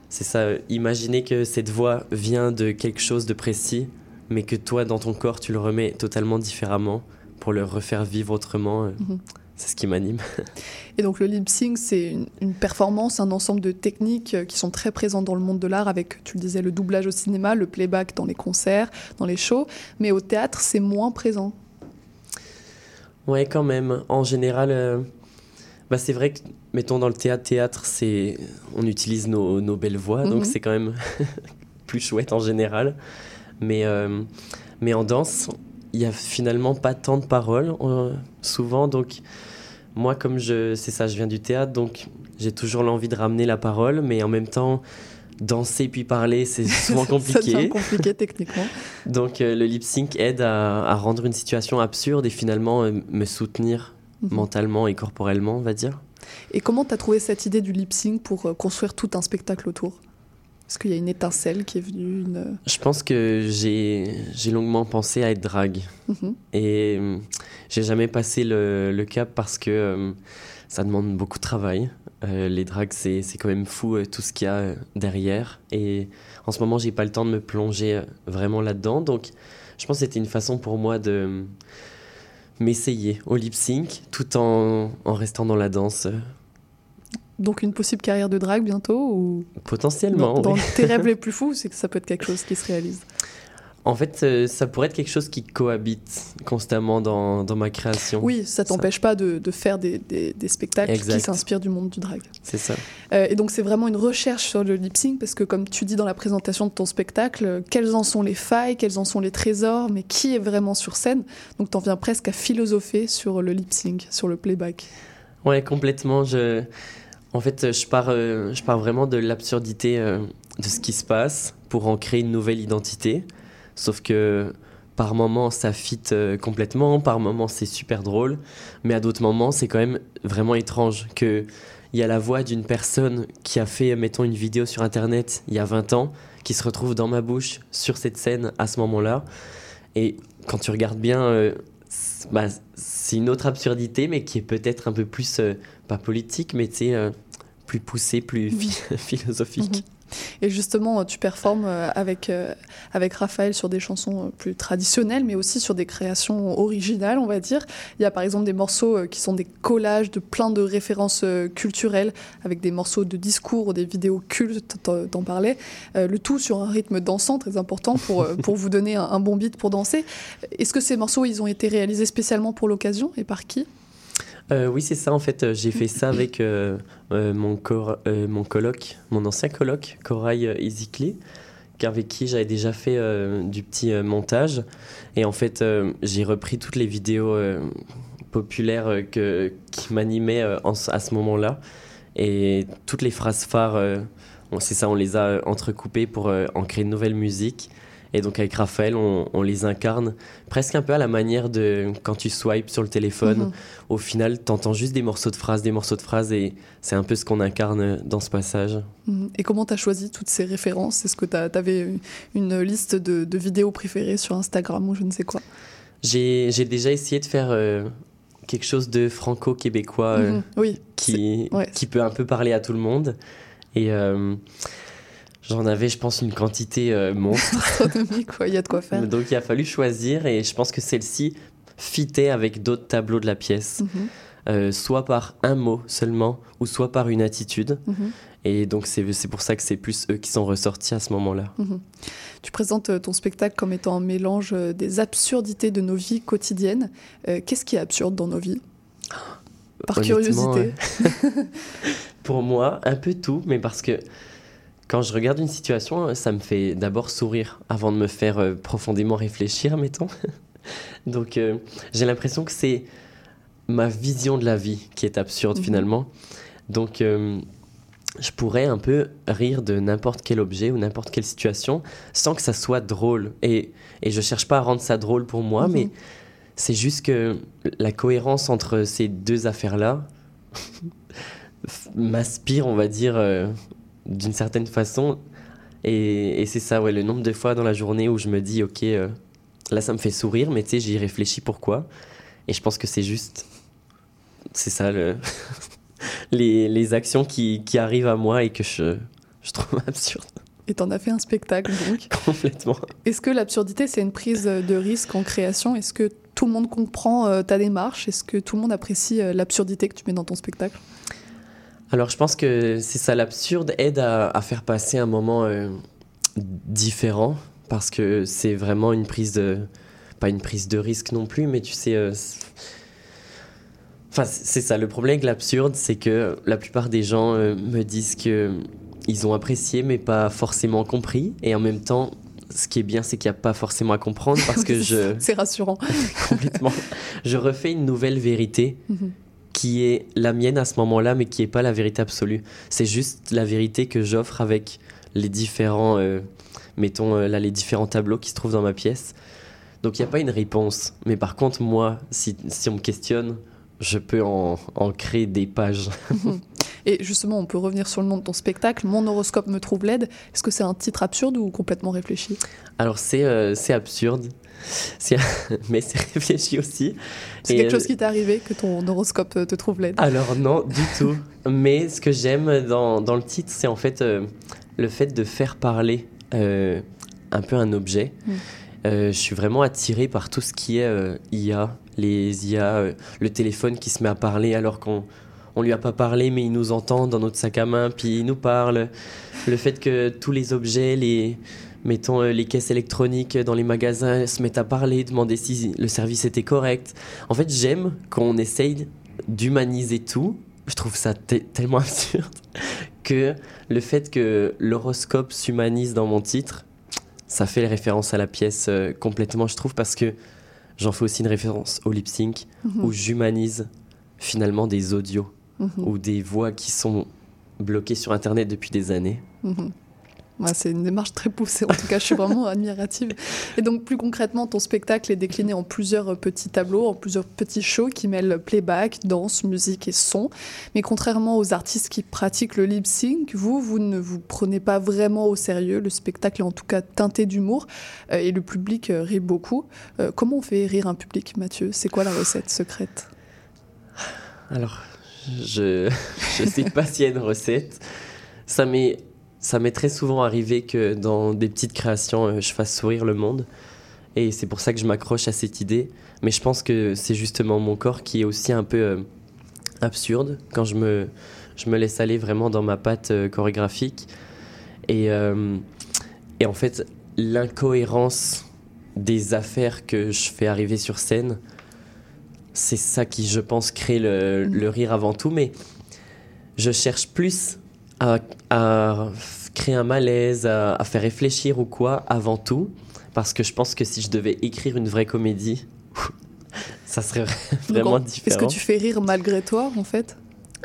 Speaker 6: c'est ça, imaginer que cette voix vient de quelque chose de précis, mais que toi, dans ton corps, tu le remets totalement différemment pour le refaire vivre autrement. euh,
Speaker 1: Mhm.
Speaker 6: C'est ce qui m'anime.
Speaker 1: Et donc le lip sync, c'est une, une performance, un ensemble de techniques euh, qui sont très présentes dans le monde de l'art avec, tu le disais, le doublage au cinéma, le playback dans les concerts, dans les shows, mais au théâtre, c'est moins présent.
Speaker 6: Ouais, quand même. En général, euh, bah, c'est vrai que, mettons, dans le théâtre, théâtre, c'est... on utilise nos, nos belles voix,
Speaker 1: Mhm.
Speaker 6: donc c'est quand même plus chouette en général. Mais, euh, mais en danse, il y a finalement pas tant de paroles, euh, souvent. Donc, moi, comme je, c'est ça, je viens du théâtre, donc j'ai toujours l'envie de ramener la parole, mais en même temps, danser puis parler, c'est souvent
Speaker 1: Ça devient
Speaker 6: compliqué.
Speaker 1: compliqué techniquement.
Speaker 6: Donc euh, le lip sync aide à, à rendre une situation absurde et finalement me soutenir
Speaker 1: Mhm.
Speaker 6: mentalement et corporellement, on va dire.
Speaker 1: Et comment tu as trouvé cette idée du lip sync pour construire tout un spectacle autour? Est-ce qu'il y a une étincelle qui est venue une...
Speaker 6: Je pense que j'ai longuement pensé à être drague
Speaker 1: Mhm.
Speaker 6: et euh, j'ai jamais passé le, le cap parce que euh, ça demande beaucoup de travail. Euh, les dragues, c'est quand même fou euh, tout ce qu'il y a euh, derrière et en ce moment, j'ai pas le temps de me plonger euh, vraiment là-dedans. Donc, je pense que c'était une façon pour moi de euh, m'essayer au lip sync tout en, en restant dans la danse.
Speaker 1: Donc une possible carrière de drague bientôt ou
Speaker 6: Potentiellement.
Speaker 1: dans, dans
Speaker 6: oui.
Speaker 1: tes rêves les plus fous, c'est que ça peut être quelque chose qui se réalise.
Speaker 6: En fait, euh, ça pourrait être quelque chose qui cohabite constamment dans, dans ma création.
Speaker 1: Oui, ça t'empêche pas de, de faire des, des- des spectacles
Speaker 6: Exact.
Speaker 1: qui s'inspirent du monde du drag.
Speaker 6: C'est ça.
Speaker 1: Euh, et donc c'est vraiment une recherche sur le lip sync parce que comme tu dis dans la présentation de ton spectacle, quelles en sont les failles, quels en sont les trésors, mais qui est vraiment sur scène? Donc t'en viens presque à philosopher sur le lip sync, sur le playback.
Speaker 6: Ouais, complètement. Je... En fait, je pars, euh, je pars vraiment de l'absurdité euh, de ce qui se passe pour en créer une nouvelle identité. Sauf que par moments, ça fit euh, complètement, par moments, c'est super drôle, mais à d'autres moments, c'est quand même vraiment étrange que il y a la voix d'une personne qui a fait, mettons, une vidéo sur Internet il y a 20 ans, qui se retrouve dans ma bouche sur cette scène à ce moment-là. Et quand tu regardes bien, euh, bah, c'est une autre absurdité, mais qui est peut-être un peu plus, euh, pas politique, mais tu sais, euh, plus poussée, plus phi- philosophique.
Speaker 1: Et justement, tu performes euh, avec, euh, avec Raphaël sur des chansons euh, plus traditionnelles, mais aussi sur des créations originales, on va dire. Il y a par exemple des morceaux qui sont des collages de plein de références culturelles, avec des morceaux de discours ou des vidéos cultes, t'en parlais. Le tout sur un rythme dansant, très important pour, pour vous donner un, un bon beat pour danser. Est-ce que ces morceaux, ils ont été réalisés spécialement pour l'occasion et par qui?
Speaker 6: Euh, oui, c'est ça. En fait, euh, j'ai fait ça avec euh, mon, cor- mon coloc, mon ancien coloc, Corail Izikli, avec qui j'avais déjà fait du petit montage. Et en fait, j'ai repris toutes les vidéos populaires qui m'animaient à ce moment-là. Et toutes les phrases phares, c'est ça, on les a entrecoupées pour en créer une nouvelle musique. Et donc avec Raphaël, on, on les incarne presque un peu à la manière de quand tu swipes sur le téléphone
Speaker 1: Mhm.
Speaker 6: au final, t'entends juste des morceaux de phrases, des morceaux de phrases, et c'est un peu ce qu'on incarne dans ce passage.
Speaker 1: Mhm. Et comment tu as choisi toutes ces références? Est-ce que tu avais une liste de, de vidéos préférées sur Instagram ou je ne sais quoi?
Speaker 6: J'ai déjà essayé de faire euh, quelque chose de franco-québécois euh,
Speaker 1: Mhm. Oui,
Speaker 6: qui,
Speaker 1: ouais.
Speaker 6: qui peut un peu parler à tout le monde. Et euh, j'en avais, je pense, une quantité euh, monstre.
Speaker 1: quoi, il y a de quoi faire.
Speaker 6: Donc il a fallu choisir, et je pense que celle-ci fitait avec d'autres tableaux de la pièce.
Speaker 1: Mhm.
Speaker 6: Euh, soit par un mot seulement, ou soit par une attitude.
Speaker 1: Mhm.
Speaker 6: Et donc c'est pour ça que c'est plus eux qui sont ressortis à ce moment-là.
Speaker 1: Mhm. Tu présentes euh, ton spectacle comme étant un mélange des absurdités de nos vies quotidiennes. Euh, Qu'est-ce qui est absurde dans nos vies? Par curiosité.
Speaker 6: Pour moi, un peu tout, mais parce que quand je regarde une situation, ça me fait d'abord sourire avant de me faire euh, profondément réfléchir, mettons. Donc euh, j'ai l'impression que c'est ma vision de la vie qui est absurde
Speaker 1: Mhm.
Speaker 6: finalement. Donc euh, je pourrais un peu rire de n'importe quel objet ou n'importe quelle situation sans que ça soit drôle. Et, et je cherche pas à rendre ça drôle pour moi,
Speaker 1: Mhm.
Speaker 6: mais c'est juste que la cohérence entre ces deux affaires-là m'aspire, on va dire, d'une certaine façon. Et, et c'est ça, ouais, le nombre de fois dans la journée où je me dis, ok, euh, là ça me fait sourire, mais tu sais, j'y réfléchis pourquoi. Et je pense que c'est juste. C'est ça, le... les, les actions qui, qui arrivent à moi et que je, je trouve absurdes
Speaker 1: Et t'en as fait un spectacle, donc?
Speaker 6: complètement.
Speaker 1: Est-ce que l'absurdité, c'est une prise de risque en création? Est-ce que tout le monde comprend euh, ta démarche? Est-ce que tout le monde apprécie euh, l'absurdité que tu mets dans ton spectacle?
Speaker 6: Alors je pense que c'est ça, l'absurde aide à, à faire passer un moment euh, différent parce que c'est vraiment une prise de... Pas une prise de risque non plus, mais tu sais... euh, c'est- Enfin, c'est c'est ça, le problème avec l'absurde, c'est que la plupart des gens euh, me disent que ils ont apprécié mais pas forcément compris. Et en même temps, ce qui est bien, c'est qu'il n'y a pas forcément à comprendre parce que je...
Speaker 1: C'est rassurant.
Speaker 6: complètement. Je refais une nouvelle vérité
Speaker 1: Mhm.
Speaker 6: Qui est la mienne à ce moment-là, mais qui n'est pas la vérité absolue. C'est juste la vérité que j'offre avec les différents, euh, mettons euh, là, les différents tableaux qui se trouvent dans ma pièce. Donc il n'y a pas une réponse. Mais par contre, moi, si, si on me questionne, je peux en, en créer des pages.
Speaker 1: Et justement, on peut revenir sur le nom de ton spectacle. Mon horoscope me trouve laide. Est-ce que c'est un titre absurde ou complètement réfléchi?
Speaker 6: Alors c'est euh, absurde, mais c'est réfléchi aussi.
Speaker 1: C'est quelque
Speaker 6: euh,
Speaker 1: chose qui t'est arrivé que ton horoscope euh, te trouve laide?
Speaker 6: Alors non, du tout. Mais ce que j'aime dans, dans le titre, c'est en fait euh, le fait de faire parler euh, un peu un objet.
Speaker 1: Mm.
Speaker 6: Euh, je suis vraiment attiré par tout ce qui est euh, IA, les IA, euh, le téléphone qui se met à parler alors qu'on on lui a pas parlé, mais il nous entend dans notre sac à main, puis il nous parle. Le fait que tous les objets, les mettons euh, les caisses électroniques dans les magasins se mettent à parler, demander si le service était correct. En fait, j'aime qu'on essaye d'humaniser tout. Je trouve ça te- tellement absurde que le fait que l'horoscope s'humanise dans mon titre, ça fait référence à la pièce euh, complètement, je trouve, parce que j'en fais aussi une référence au lip sync
Speaker 1: Mhm.
Speaker 6: où j'humanise finalement des audios
Speaker 1: Mhm.
Speaker 6: ou des voix qui sont bloqué sur Internet depuis des années.
Speaker 1: Mhm. C'est une démarche très poussée. En tout cas, je suis vraiment admirative. Et donc, plus concrètement, ton spectacle est décliné en plusieurs petits tableaux, en plusieurs petits shows qui mêlent playback, danse, musique et son. Mais contrairement aux artistes qui pratiquent le lip sync, vous, vous ne vous prenez pas vraiment au sérieux. Le spectacle est en tout cas teinté d'humour euh, et le public euh, rit beaucoup. Euh, comment on fait rire un public, Mathieu? C'est quoi la recette secrète?
Speaker 6: Alors, je ne sais pas s'il y a une recette. Ça m'est ça m'est très souvent arrivé que dans des petites créations, euh, je fasse sourire le monde. Et c'est pour ça que je m'accroche à cette idée. Mais je pense que c'est justement mon corps qui est aussi un peu euh, absurde quand je me, je me laisse aller vraiment dans ma patte euh, chorégraphique. Et, et en fait, l'incohérence des affaires que je fais arriver sur scène, c'est ça qui, je pense, crée le, le rire avant tout. Mais je cherche plus à, créer un malaise, à, faire réfléchir ou quoi, avant tout. Parce que je pense que si je devais écrire une vraie comédie, ça serait vraiment différent.
Speaker 1: Est-ce que tu fais rire malgré toi, en fait?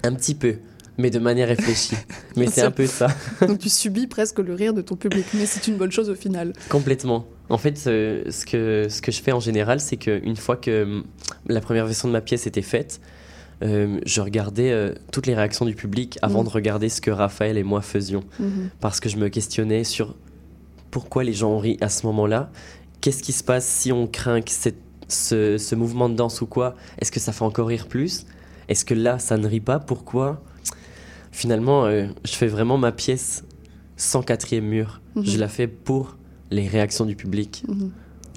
Speaker 6: Un petit peu, mais de manière réfléchie. mais c'est un peu ça.
Speaker 1: Donc tu subis presque le rire de ton public, mais c'est une bonne chose au final.
Speaker 6: Complètement. En fait, ce, que, ce que je fais en général, c'est qu'une fois que hum, la première version de ma pièce était faite, euh, je regardais euh, toutes les réactions du public avant mm. de regarder ce que Raphaël et moi faisions. Mm-hmm. Parce que je me questionnais sur pourquoi les gens ont ri à ce moment-là. Qu'est-ce qui se passe si on craint que ce, ce, mouvement de danse ou quoi? Est-ce que ça fait encore rire plus? Est-ce que là, ça ne rit pas? Pourquoi? Finalement, euh, je fais vraiment ma pièce sans quatrième mur. Mm-hmm. Je la fais pour les réactions du public.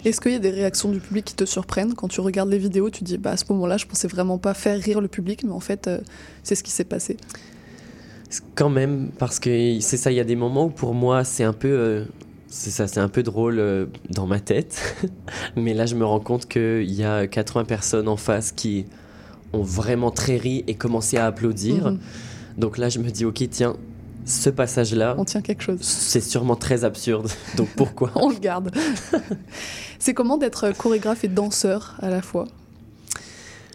Speaker 1: Est-ce qu'il y a des réactions du public qui te surprennent quand tu regardes les vidéos Tu dis bah à ce moment-là, je pensais vraiment pas faire rire le public, mais en fait, euh, c'est ce qui s'est passé.
Speaker 6: Quand même, parce que c'est ça. Il y a des moments où pour moi, c'est un peu, euh, c'est ça, c'est un peu drôle euh, dans ma tête. mais là, je me rends compte qu'il y a 80 personnes en face qui ont vraiment très ri et commencé à applaudir. Mhm. Donc là, je me dis ok, tiens, ce passage-là.
Speaker 1: On tient quelque chose.
Speaker 6: C'est sûrement très absurde. Donc pourquoi?
Speaker 1: On le garde. c'est comment d'être chorégraphe et danseur à la fois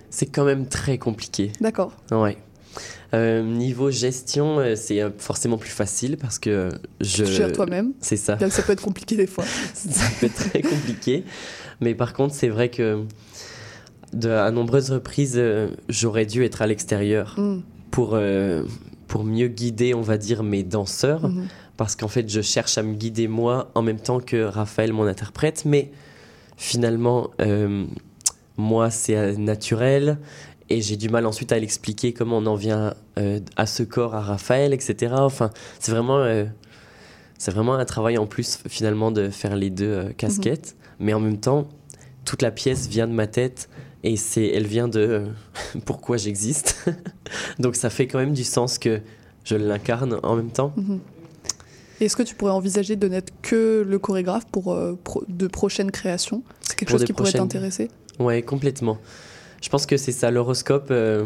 Speaker 6: C'est quand même très compliqué.
Speaker 1: D'accord.
Speaker 6: Ouais. Euh, niveau gestion, euh, c'est euh, forcément plus facile parce que je.
Speaker 1: Tu gères toi-même.
Speaker 6: C'est ça.
Speaker 1: ça peut être compliqué des fois.
Speaker 6: ça peut être très compliqué. Mais par contre, c'est vrai que de, à nombreuses reprises, j'aurais dû être à l'extérieur mm. pour pour mieux guider, on va dire, mes danseurs. Mhm. Parce qu'en fait, je cherche à me guider moi en même temps que Raphaël, mon interprète. Mais finalement, euh, moi, c'est euh, naturel. Et j'ai du mal ensuite à l'expliquer comment on en vient euh, à ce corps, à Raphaël, etc. Enfin, c'est vraiment, c'est vraiment un travail en plus, finalement, de faire les deux casquettes. Mhm. Mais en même temps, toute la pièce vient de ma tête et c'est, elle vient de euh, pourquoi j'existe. Donc ça fait quand même du sens que je l'incarne en même temps. Mhm.
Speaker 1: Est-ce que tu pourrais envisager de n'être que le chorégraphe pour, euh, de prochaines créations? C'est quelque chose qui pourrait t'intéresser?
Speaker 6: Ouais, complètement. Je pense que c'est ça, l'horoscope. Euh,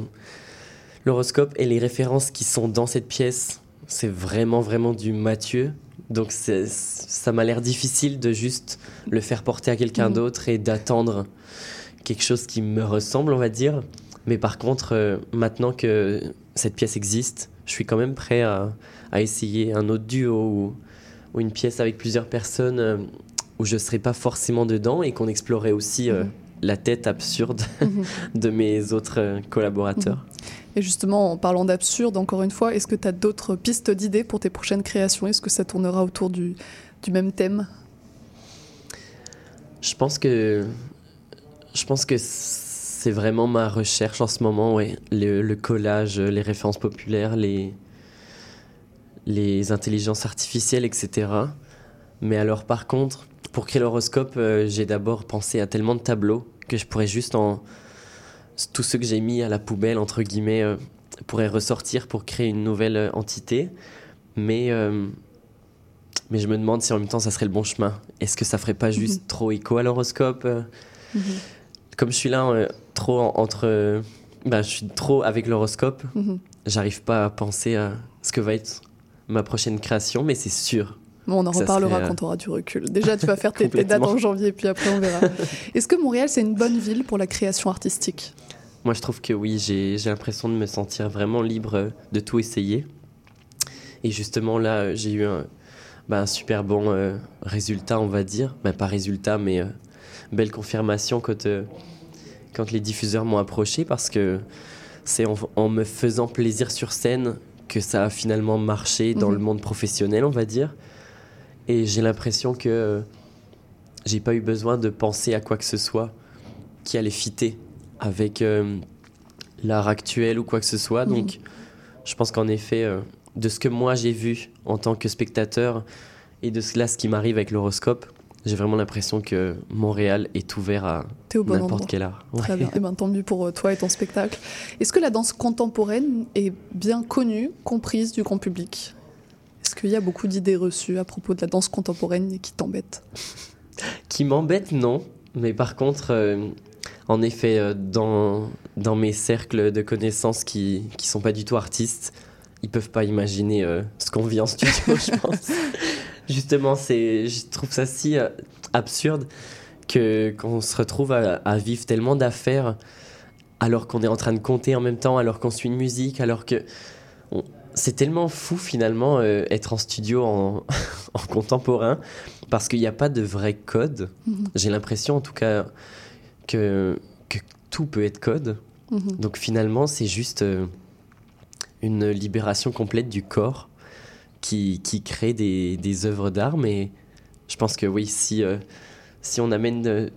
Speaker 6: l'horoscope et les références qui sont dans cette pièce, c'est vraiment, vraiment du Mathieu. Donc ça m'a l'air difficile de juste le faire porter à quelqu'un mhm. d'autre et d'attendre quelque chose qui me ressemble, on va dire. Mais par contre, euh, maintenant que cette pièce existe, je suis quand même prêt à, essayer un autre duo ou, une pièce avec plusieurs personnes euh, où je ne serais pas forcément dedans et qu'on explorait aussi euh, mhm. la tête absurde mhm. de mes autres collaborateurs. Mhm.
Speaker 1: Et justement, en parlant d'absurde, encore une fois, est-ce que tu as d'autres pistes d'idées pour tes prochaines créations? Est-ce que ça tournera autour du, du même thème?
Speaker 6: Je pense que je pense que c'est vraiment ma recherche en ce moment, ouais. Le, collage, les références populaires, les, les intelligences artificielles, etc. Mais alors, par contre, pour créer l'horoscope, euh, j'ai d'abord pensé à tellement de tableaux que je pourrais juste en. Tous ceux que j'ai mis à la poubelle, entre guillemets, euh, pourraient ressortir pour créer une nouvelle euh, entité. Mais. mais je me demande si en même temps ça serait le bon chemin. Est-ce que ça ferait pas juste trop écho à l'horoscope mhm comme je suis là euh, trop entre. Bah, je suis trop avec l'horoscope, mhm. j'arrive pas à penser à ce que va être ma prochaine création, mais c'est sûr.
Speaker 1: Bon, on en reparlera euh, quand on aura du recul. Déjà, tu vas faire tes, dates en janvier, puis après on verra. Est-ce que Montréal, c'est une bonne ville pour la création artistique?
Speaker 6: Moi, je trouve que oui, j'ai l'impression de me sentir vraiment libre de tout essayer. Et justement, là, j'ai eu un, bah, un super bon euh, résultat, on va dire. Bah, pas résultat, mais euh, belle confirmation quand, euh, quand les diffuseurs m'ont approché parce que c'est en, en me faisant plaisir sur scène que ça a finalement marché dans
Speaker 1: Mhm.
Speaker 6: le monde professionnel, on va dire. Et j'ai l'impression que euh, j'ai pas eu besoin de penser à quoi que ce soit qui allait fitter avec euh, l'art actuel ou quoi que ce soit.
Speaker 1: Mhm.
Speaker 6: Donc, je pense qu'en effet, euh, de ce que moi j'ai vu en tant que spectateur et de ce- là, ce qui m'arrive avec l'horoscope, j'ai vraiment l'impression que Montréal est ouvert à
Speaker 1: bon
Speaker 6: n'importe quel art.
Speaker 1: Très bien. Et ben, tant mieux pour euh, toi et ton spectacle. Est-ce que la danse contemporaine est bien connue, comprise du grand public? Est-ce qu'il y a beaucoup d'idées reçues à propos de la danse contemporaine qui t'embêtent?
Speaker 6: Qui m'embête, non. Mais par contre, euh, en effet, euh, dans, dans mes cercles de connaissances qui qui sont pas du tout artistes, ils peuvent pas imaginer euh, ce qu'on vit en studio, je pense. Justement, c'est, je trouve ça si euh, absurde que qu'on se retrouve à, à vivre tellement d'affaires alors qu'on est en train de compter en même temps, alors qu'on suit une musique, alors que on- c'est tellement fou finalement euh, être en studio en, en contemporain parce qu'il n'y a pas de vrai code.
Speaker 1: Mhm.
Speaker 6: J'ai l'impression en tout cas que, que tout peut être code.
Speaker 1: Mhm.
Speaker 6: Donc finalement, c'est juste euh, une libération complète du corps qui, qui crée des, des œuvres d'art. Mais je pense que oui, si, euh, si on amène euh,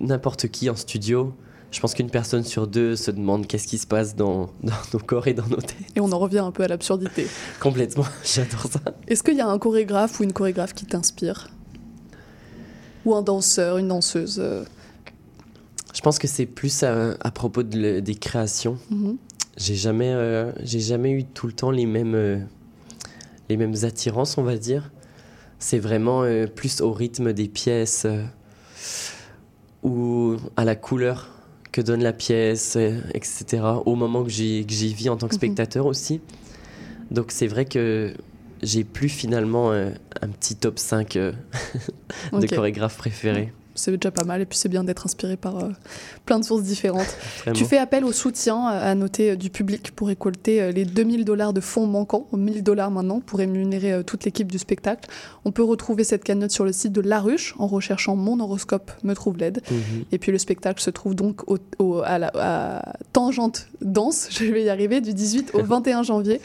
Speaker 6: n'importe qui en studio, je pense qu'une personne sur deux se demande qu'est-ce qui se passe dans, dans nos corps et dans nos têtes.
Speaker 1: Et on en revient un peu à l'absurdité.
Speaker 6: Complètement, j'adore ça.
Speaker 1: Est-ce qu'il y a un chorégraphe ou une chorégraphe qui t'inspire? Ou un danseur, une danseuse euh,
Speaker 6: Je pense que c'est plus à, à propos de des créations.
Speaker 1: mhm.
Speaker 6: J'ai jamais, euh, j'ai jamais eu tout le temps les mêmes, euh, les mêmes attirances, on va dire. C'est vraiment euh, plus au rythme des pièces euh, ou à la couleur que donne la pièce, euh, etc. Au moment que j'y vis en tant que
Speaker 1: Mhm.
Speaker 6: spectateur aussi. Donc c'est vrai que j'ai plus finalement un petit top 5 euh, de chorégraphes préférés.
Speaker 1: C'est déjà pas mal. Et puis c'est bien d'être inspiré par euh, plein de sources différentes. Tu fais appel au soutien à noter euh, du public pour récolter euh, les 2000 dollars de fonds manquants, 1000 dollars maintenant, pour rémunérer euh, toute l'équipe du spectacle. On peut retrouver cette cagnotte sur le site de La Ruche en recherchant Mon horoscope me trouve l'aide.
Speaker 6: Mhm.
Speaker 1: Et puis le spectacle se trouve donc au, au- à, la, à Tangente Danse, je vais y arriver, du 18 au 21 janvier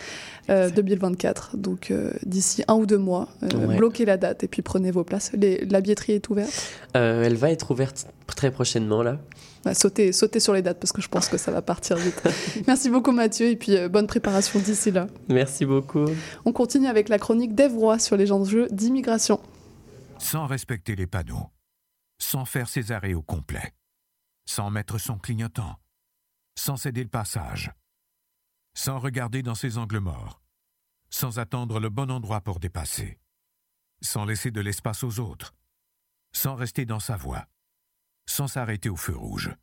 Speaker 1: euh, 2024. Donc euh, d'ici un ou deux mois, euh,
Speaker 6: Ouais.
Speaker 1: bloquez la date et puis prenez vos places. Les- la billetterie est ouverte.
Speaker 6: Euh, elle va être ouverte très prochainement là.
Speaker 1: Bah, sautez, sautez sur les dates parce que je pense que ça va partir vite. Merci beaucoup Mathieu et puis euh, bonne préparation d'ici là.
Speaker 6: Merci beaucoup.
Speaker 1: On continue avec la chronique d'Ève Roy sur les enjeux d'immigration.
Speaker 7: sans respecter les panneaux, sans faire ses arrêts au complet, sans mettre son clignotant, sans céder le passage, sans regarder dans ses angles morts, sans attendre le bon endroit pour dépasser, sans laisser de l'espace aux autres, sans rester dans sa voie, sans s'arrêter au feu rouge.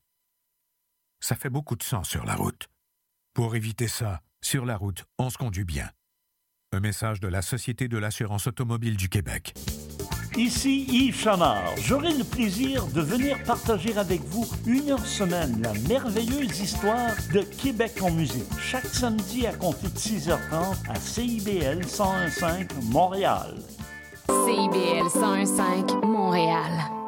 Speaker 7: Ça fait beaucoup de sang sur la route. Pour éviter ça, sur la route, on se conduit bien. Un message de la Société de l'assurance automobile du Québec.
Speaker 8: Ici Yves Chamard. J'aurai le plaisir de venir partager avec vous une heure semaine la merveilleuse histoire de Québec en musique. Chaque samedi à compter de 6h30 à CIBL 101.5 Montréal.
Speaker 9: CIBL 101.5 Montréal.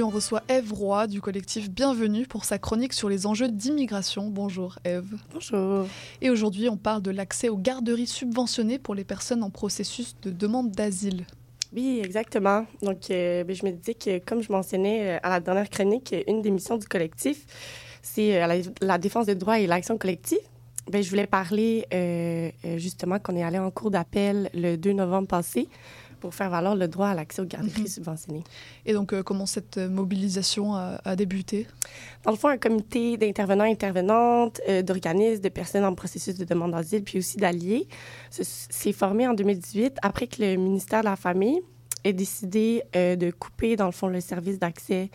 Speaker 1: Aujourd'hui, on reçoit Eve Roy du collectif Bienvenue pour sa chronique sur les enjeux d'immigration. Bonjour Eve.
Speaker 10: Bonjour.
Speaker 1: Et aujourd'hui, on parle de l'accès aux garderies subventionnées pour les personnes en processus de demande d'asile.
Speaker 10: Oui, exactement. Donc, euh, ben, je me disais que, comme je mentionnais euh, à la dernière chronique, euh, une des missions du collectif, c'est la, la défense des droits et l'action collective. Ben, je voulais parler euh, justement qu'on est allé en cours d'appel le 2 novembre passé pour faire valoir le droit à l'accès aux garderies
Speaker 1: Mhm.
Speaker 10: subventionnées.
Speaker 1: Et donc, euh, comment cette euh, mobilisation a, a débuté?
Speaker 10: Dans le fond, un comité d'intervenants et intervenantes, euh, d'organismes, de personnes en processus de demande d'asile, puis aussi d'alliés, se- s'est formé en 2018 après que le ministère de la Famille ait décidé euh, de couper, dans le fond, le service d'accès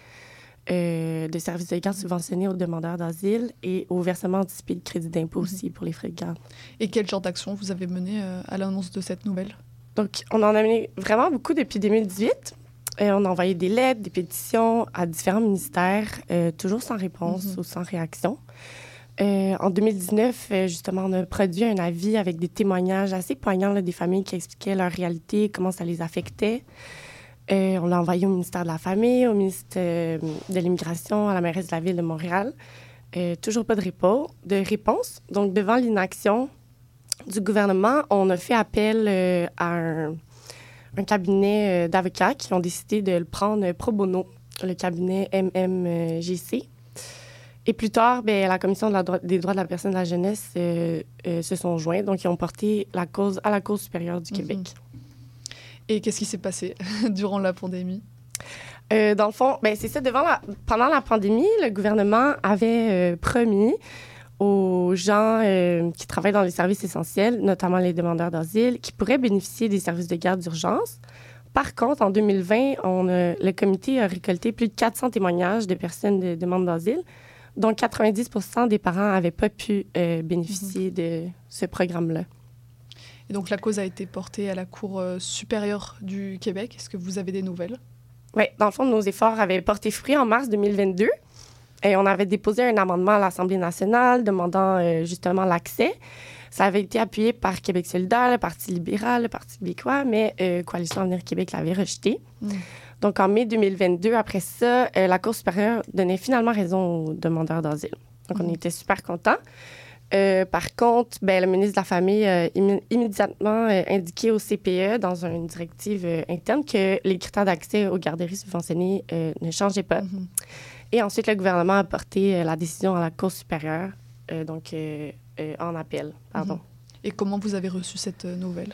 Speaker 10: euh, de services de garde subventionnés aux demandeurs d'asile et au versement anticipé de crédit d'impôt
Speaker 1: Mhm.
Speaker 10: aussi pour les frais de garde.
Speaker 1: Et quel genre d'action vous avez mené euh, à l'annonce de cette nouvelle?
Speaker 10: Donc, on en a mené vraiment beaucoup depuis 2018. Euh, on a envoyé des lettres, des pétitions à différents ministères, euh, toujours sans réponse
Speaker 1: Mhm.
Speaker 10: ou sans réaction. Euh, en 2019, euh, justement, on a produit un avis avec des témoignages assez poignants là, des familles qui expliquaient leur réalité, comment ça les affectait. On l'a envoyé au ministère de la Famille, au ministère euh, de l'Immigration, à la mairesse de la Ville de Montréal. Toujours pas de réponse. Donc, devant l'inaction du gouvernement, on a fait appel euh, à un, un cabinet euh, d'avocats qui ont décidé de le prendre pro bono, le cabinet MMGC. Et plus tard, ben, la Commission de la dro- des droits de la personne et de la jeunesse euh, se sont joints. Donc, ils ont porté la cause à la Cour supérieure du
Speaker 1: Mhm.
Speaker 10: Québec.
Speaker 1: Et qu'est-ce qui s'est passé durant la pandémie?
Speaker 10: Euh, dans le fond, ben, c'est ça. Devant la, pendant la pandémie, le gouvernement avait euh, promis aux gens euh, qui travaillent dans les services essentiels, notamment les demandeurs d'asile, qui pourraient bénéficier des services de garde d'urgence. Par contre, en 2020, on a- le comité a récolté plus de 400 témoignages de personnes de demande d'asile, dont 90 des parents n'avaient pas pu euh, bénéficier de ce programme-là.
Speaker 1: Et donc la cause a été portée à la Cour euh, supérieure du Québec. Est-ce que vous avez des nouvelles?
Speaker 10: Oui, dans le fond, nos efforts avaient porté fruit en mars 2022. Et on avait déposé un amendement à l'Assemblée nationale demandant euh, justement l'accès. Ça avait été appuyé par Québec solidaire, le Parti libéral, le Parti québécois, mais euh, Coalition Avenir Québec l'avait rejeté.
Speaker 1: Mm.
Speaker 10: Donc, en mai 2022, après ça, euh, la Cour supérieure donnait finalement raison aux demandeurs d'asile. Donc, on
Speaker 1: Mhm.
Speaker 10: était super contents. Euh, par contre, ben, le ministre de la Famille a immédiatement euh, indiqué au CPE dans une directive euh, interne que les critères d'accès aux garderies subventionnées euh, ne changeaient pas.
Speaker 1: Mhm.
Speaker 10: Et ensuite, le gouvernement a porté euh, la décision à la Cour supérieure, euh, donc euh, en appel. Pardon.
Speaker 1: Et comment vous avez reçu cette nouvelle?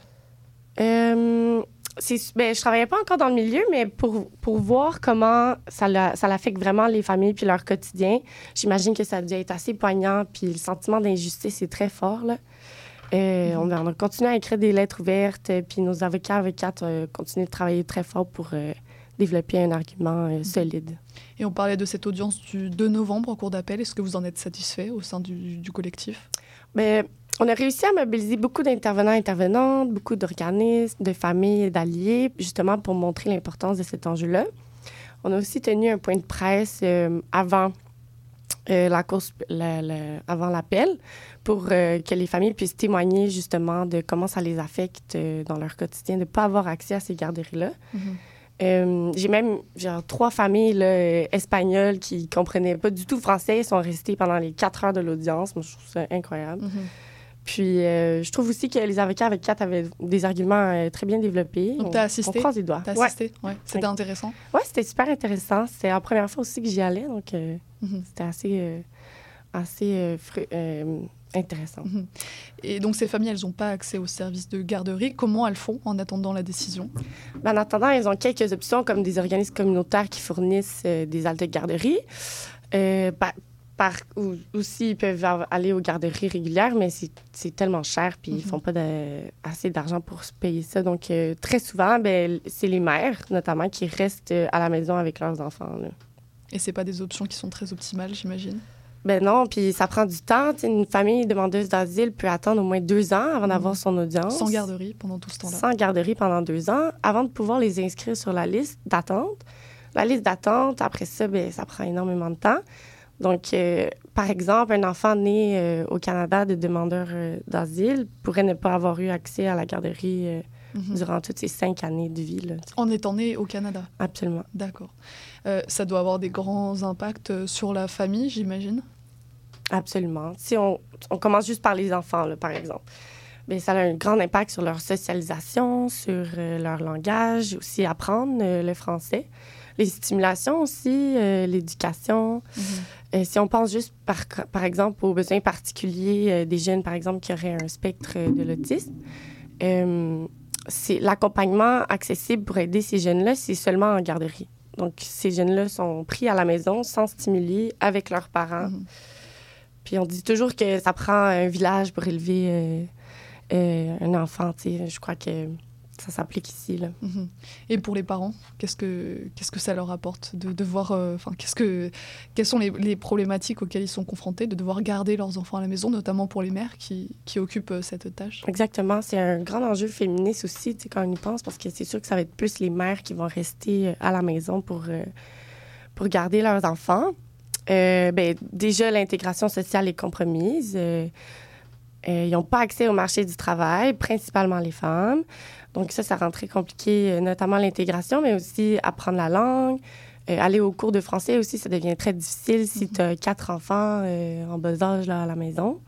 Speaker 10: Ben, je travaillais pas encore dans le milieu, mais pour, pour voir comment ça, la- ça l'affecte vraiment les familles puis leur quotidien, j'imagine que ça a dû être assez poignant. Puis le sentiment d'injustice est très fort. Là. Euh, on, on a continué à écrire des lettres ouvertes, puis nos avocats, avocates euh, continuent de travailler très fort pour euh, développer un argument euh, solide.
Speaker 1: Et on parlait de cette audience du 2 novembre en cours d'appel. Est-ce que vous en êtes satisfait au sein du, du collectif?
Speaker 10: Ben, on a réussi à mobiliser beaucoup d'intervenants et intervenantes, beaucoup d'organismes, de familles et d'alliés, justement pour montrer l'importance de cet enjeu-là. On a aussi tenu un point de presse euh, avant euh, la course, la- la- avant l'appel, pour euh, que les familles puissent témoigner justement de comment ça les affecte dans leur quotidien, de ne pas avoir accès à ces garderies-là. Euh, j'ai même genre, trois familles là, euh, espagnoles qui comprenaient pas du tout français. Ils sont restés pendant les quatre heures de l'audience. Moi, je trouve ça incroyable. Puis, euh, je trouve aussi que les avocats avec quatre avaient des arguments euh, très bien développés.
Speaker 1: Donc,
Speaker 10: On-
Speaker 1: t'as assisté?
Speaker 10: On croise les doigts.
Speaker 1: T'as
Speaker 10: Ouais.
Speaker 1: assisté? Ouais. C'était
Speaker 10: Ouais.
Speaker 1: intéressant
Speaker 10: Ouais, c'était super intéressant. C'était la première fois aussi que j'y allais, donc
Speaker 1: Mhm.
Speaker 10: c'était assez, assez intéressant.
Speaker 1: Mhm. Et donc ces familles, elles n'ont pas accès aux services de garderie. Comment elles font en attendant la décision?
Speaker 10: Ben, en attendant, ils ont quelques options comme des organismes communautaires qui fournissent euh, des haltes de garderie. Euh, par, par- ou, aussi, ils peuvent aller aux garderies régulières, mais c'est tellement cher, puis ils
Speaker 1: Mhm.
Speaker 10: font pas de- assez d'argent pour se payer ça. Donc, euh, très souvent, ben, c'est les mères, notamment, qui restent à la maison avec leurs enfants. là.
Speaker 1: Et c'est pas des options qui sont très optimales, j'imagine?
Speaker 10: Ben non, puis ça prend du temps. Une famille demandeuse d'asile peut attendre au moins deux ans avant d'avoir son audience.
Speaker 1: Sans garderie pendant tout ce temps-là.
Speaker 10: Sans garderie pendant deux ans, avant de pouvoir les inscrire sur la liste d'attente. La liste d'attente, après ça, ben, ça prend énormément de temps. Donc, euh, par exemple, un enfant né euh, au Canada de demandeur euh, d'asile pourrait ne pas avoir eu accès à la garderie
Speaker 1: Mhm.
Speaker 10: durant toutes ses cinq années de vie. là.
Speaker 1: En étant né au Canada.
Speaker 10: Absolument.
Speaker 1: D'accord. Euh, ça doit avoir des grands impacts euh, sur la famille, j'imagine.
Speaker 10: Absolument. Si on, on commence juste par les enfants, là, par exemple, ça a un grand impact sur leur socialisation, sur euh, leur langage, aussi apprendre euh, le français. Les stimulations aussi, euh, l'éducation. Euh, si on pense juste, par, par exemple, aux besoins particuliers des jeunes, par exemple, qui auraient un spectre de l'autisme, c'est l'accompagnement accessible pour aider ces jeunes-là, c'est seulement en garderie. Donc, ces jeunes-là sont pris à la maison sans stimuli avec leurs parents. Puis on dit toujours que ça prend un village pour élever euh, euh, un enfant. tu sais. Je crois que ça s'applique ici. Là.
Speaker 1: Mhm. Et pour les parents, qu'est-ce que, qu'est-ce que ça leur apporte de devoir, euh, enfin, qu'est-ce que, quelles sont les, les, problématiques auxquelles ils sont confrontés de devoir garder leurs enfants à la maison, notamment pour les mères qui, qui occupent euh, cette tâche?
Speaker 10: Exactement, c'est un grand enjeu féministe aussi, quand on y pense, parce que c'est sûr que ça va être plus les mères qui vont rester euh, à la maison pour, pour garder leurs enfants. ben, déjà, l'intégration sociale est compromise. ils n'ont pas accès au marché du travail, principalement les femmes. Donc ça, ça rend très compliqué, euh, notamment l'intégration, mais aussi apprendre la langue. Euh, aller au cours de français aussi, ça devient très difficile si tu as quatre enfants euh, en bas âge là, à la maison.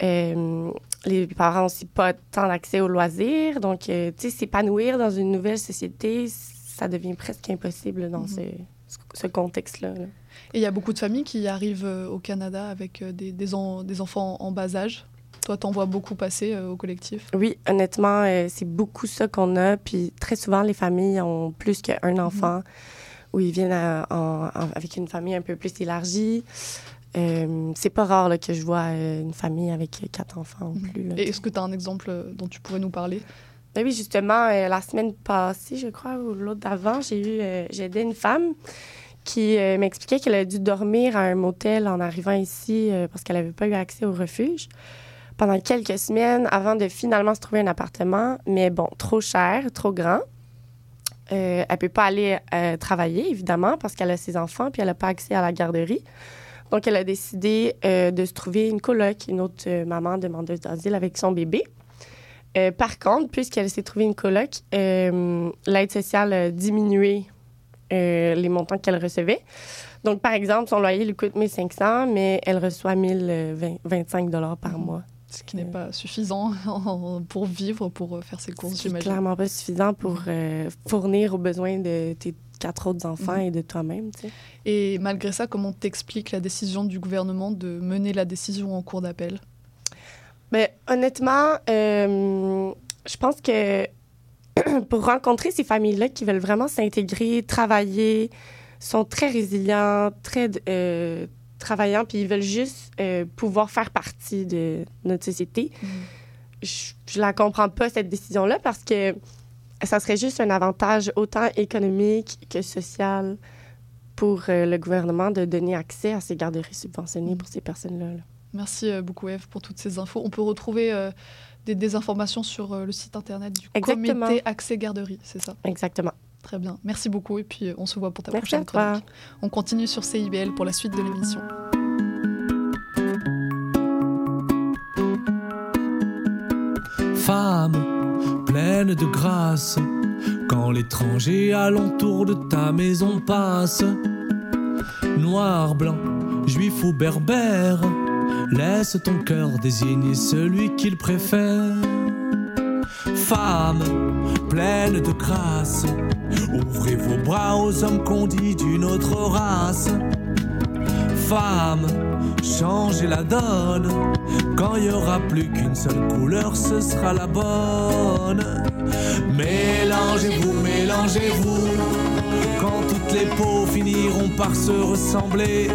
Speaker 10: les parents n'ont aussi pas tant d'accès aux loisirs. Donc, tu sais, s'épanouir dans une nouvelle société, ça devient presque impossible dans mm-hmm. ce, ce contexte-là.
Speaker 1: Et il y a beaucoup de familles qui arrivent au Canada avec des, des, des enfants en bas âge? Toi, t'en vois beaucoup passer euh, au collectif?
Speaker 10: Oui, honnêtement, euh, c'est beaucoup ça qu'on a. Puis très souvent, les familles ont plus qu'un mhm. enfant ou ils viennent avec une famille un peu plus élargie. Euh, c'est pas rare que je vois une famille avec quatre enfants ou mhm. plus.
Speaker 1: Et est-ce que tu as un exemple dont tu pourrais nous parler?
Speaker 10: Ben oui, justement, la semaine passée, je crois, ou l'autre d'avant, j'ai eu, j'ai aidé une femme qui m'expliquait qu'elle a dû dormir à un motel en arrivant ici parce qu'elle n'avait pas eu accès au refuge pendant quelques semaines avant de finalement se trouver un appartement, mais bon, trop cher, trop grand. Euh, elle peut pas aller euh, travailler, évidemment, parce qu'elle a ses enfants, puis elle n'a pas accès à la garderie. Donc, elle a décidé euh, de se trouver une coloc, une autre euh, maman demandeuse d'asile avec son bébé. par contre, puisqu'elle s'est trouvée une coloc, l'aide sociale a diminué les montants qu'elle recevait. Donc, par exemple, son loyer lui coûte 1500, mais elle reçoit 1025 dollars par mois.
Speaker 1: Ce qui n'est pas suffisant pour vivre, pour euh, faire ses courses, j'imagine.
Speaker 10: clairement pas suffisant pour euh, fournir aux besoins de tes quatre autres enfants mhm. et de toi-même. Tu sais.
Speaker 1: Et malgré ça, comment t'expliques la décision du gouvernement de mener la décision en cours d'appel?
Speaker 10: Mais ben, honnêtement, euh, je pense que pour rencontrer ces familles-là qui veulent vraiment s'intégrer, travailler, sont très résilients, très travaillant, puis ils veulent juste euh, pouvoir faire partie de notre société. Mm. Je, je, la comprends pas, cette décision-là, parce que ça serait juste un avantage autant économique que social pour euh, le gouvernement de donner accès à ces garderies subventionnées pour ces personnes-là.
Speaker 1: Merci euh, beaucoup, Eve, pour toutes ces infos. On peut retrouver des, des, informations sur le site internet du comité Accès Garderie, c'est ça?
Speaker 10: Exactement.
Speaker 1: Très bien. Merci beaucoup et puis on se voit pour ta prochaine chronique. On continue sur CIBL pour la suite de l'émission.
Speaker 11: Femme pleine de grâce, quand l'étranger alentour de ta maison passe, noir, blanc, juif ou berbère, laisse ton cœur désigner celui qu'il préfère. Femme pleine de grâce, Ouvrez vos bras aux hommes qu'on dit d'une autre race. Femme, changez la donne. Quand il y aura plus qu'une seule couleur, ce sera la bonne. Mélangez-vous, mélangez-vous. Quand toutes les peaux finiront par se ressembler.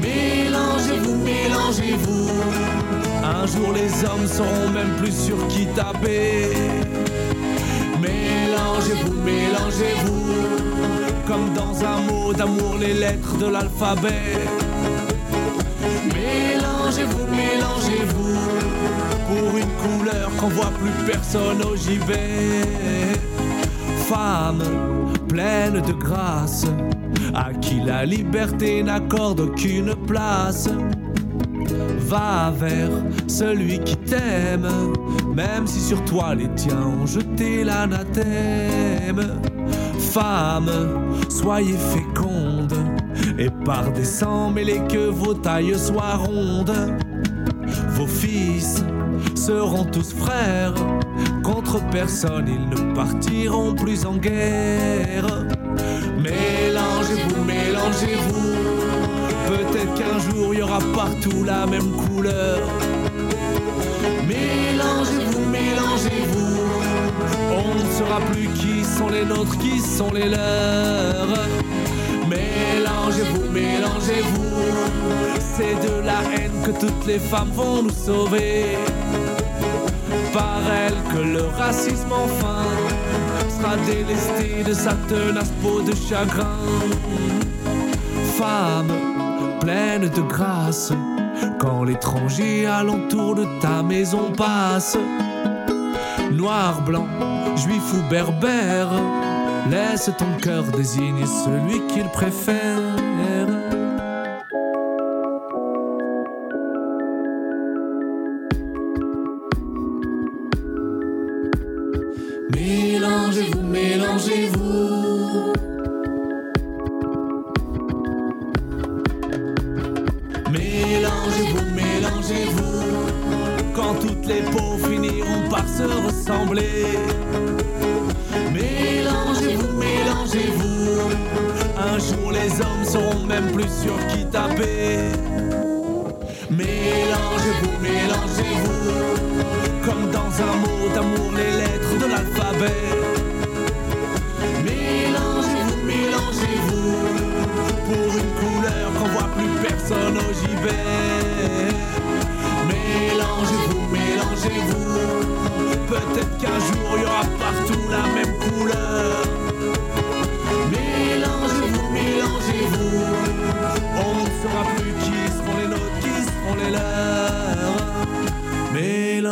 Speaker 11: Mélangez-vous, mélangez-vous. Un jour les hommes seront même plus sur qui taper. Mélangez-vous, mélangez-vous, comme dans un mot d'amour les lettres de l'alphabet. Mélangez-vous, mélangez-vous, pour une couleur qu'on voit plus personne au gibet. Femme pleine de grâce, à qui la liberté n'accorde aucune place va vers celui qui t'aime, même si sur toi les tiens ont jeté l'anathème. Femme, soyez féconde, et par des sangs mêlés que vos tailles soient rondes. Vos fils seront tous frères, contre personne ils ne partiront plus en guerre. Mélangez-vous, mélangez-vous Peut-être qu'un jour il y aura partout la même couleur. Mélangez-vous, mélangez-vous. On ne saura plus qui sont les nôtres, qui sont les leurs. Mélangez-vous, mélangez-vous. C'est de la haine que toutes les femmes vont nous sauver. par elle que le racisme enfin sera délesté de sa tenace peau de chagrin. Femme pleine de grâce, quand l'étranger alentour de ta maison passe, noir, blanc, juif ou berbère, laisse ton cœur désigner celui qu'il préfère.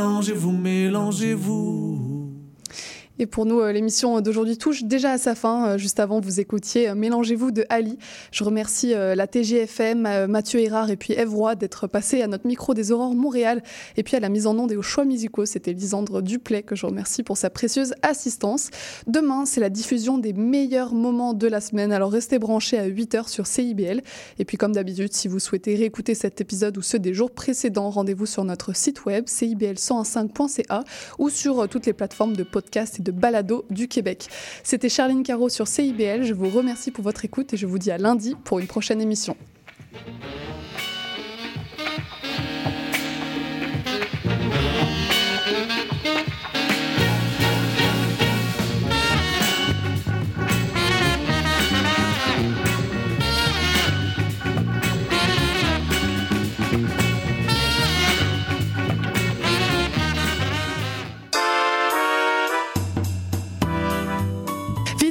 Speaker 11: Mélangez-vous, mélangez-vous.
Speaker 1: Et pour nous, euh, l'émission d'aujourd'hui touche déjà à sa fin. Euh, Juste avant, vous écoutiez euh, Mélangez-vous de Ali. Je remercie la TGFM, Mathieu Hérard et puis Eve Roy d'être passés à notre micro des Aurores Montréal et puis à la mise en onde et aux choix musicaux. C'était Lisandre Duplay que je remercie pour sa précieuse assistance. Demain, c'est la diffusion des meilleurs moments de la semaine. Alors restez branchés à 8h sur CIBL. Et puis comme d'habitude, si vous souhaitez réécouter cet épisode ou ceux des jours précédents, rendez-vous sur notre site web cibl105.ca ou sur toutes les plateformes de podcast et de balado du Québec. C'était Charline Caro sur CIBL. Je vous remercie pour votre écoute et je vous dis à lundi pour une prochaine émission.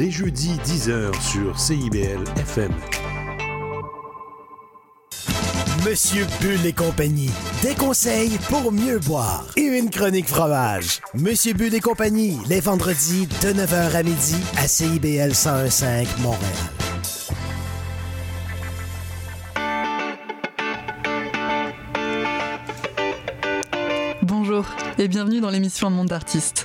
Speaker 12: Les jeudis 10h sur CIBL FM.
Speaker 13: Monsieur Bull et compagnie. Des conseils pour mieux boire et une chronique fromage. Monsieur Bull et compagnie, les vendredis de 9h à midi à CIBL 1015 Montréal.
Speaker 14: Bonjour et bienvenue dans l'émission Un monde d'artistes.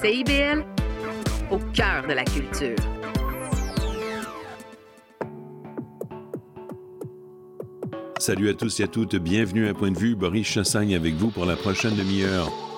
Speaker 15: CIBL,
Speaker 9: au cœur de la culture.
Speaker 12: Salut à tous et à toutes, bienvenue à Point de vue, Boris Chassagne avec vous pour la prochaine demi-heure.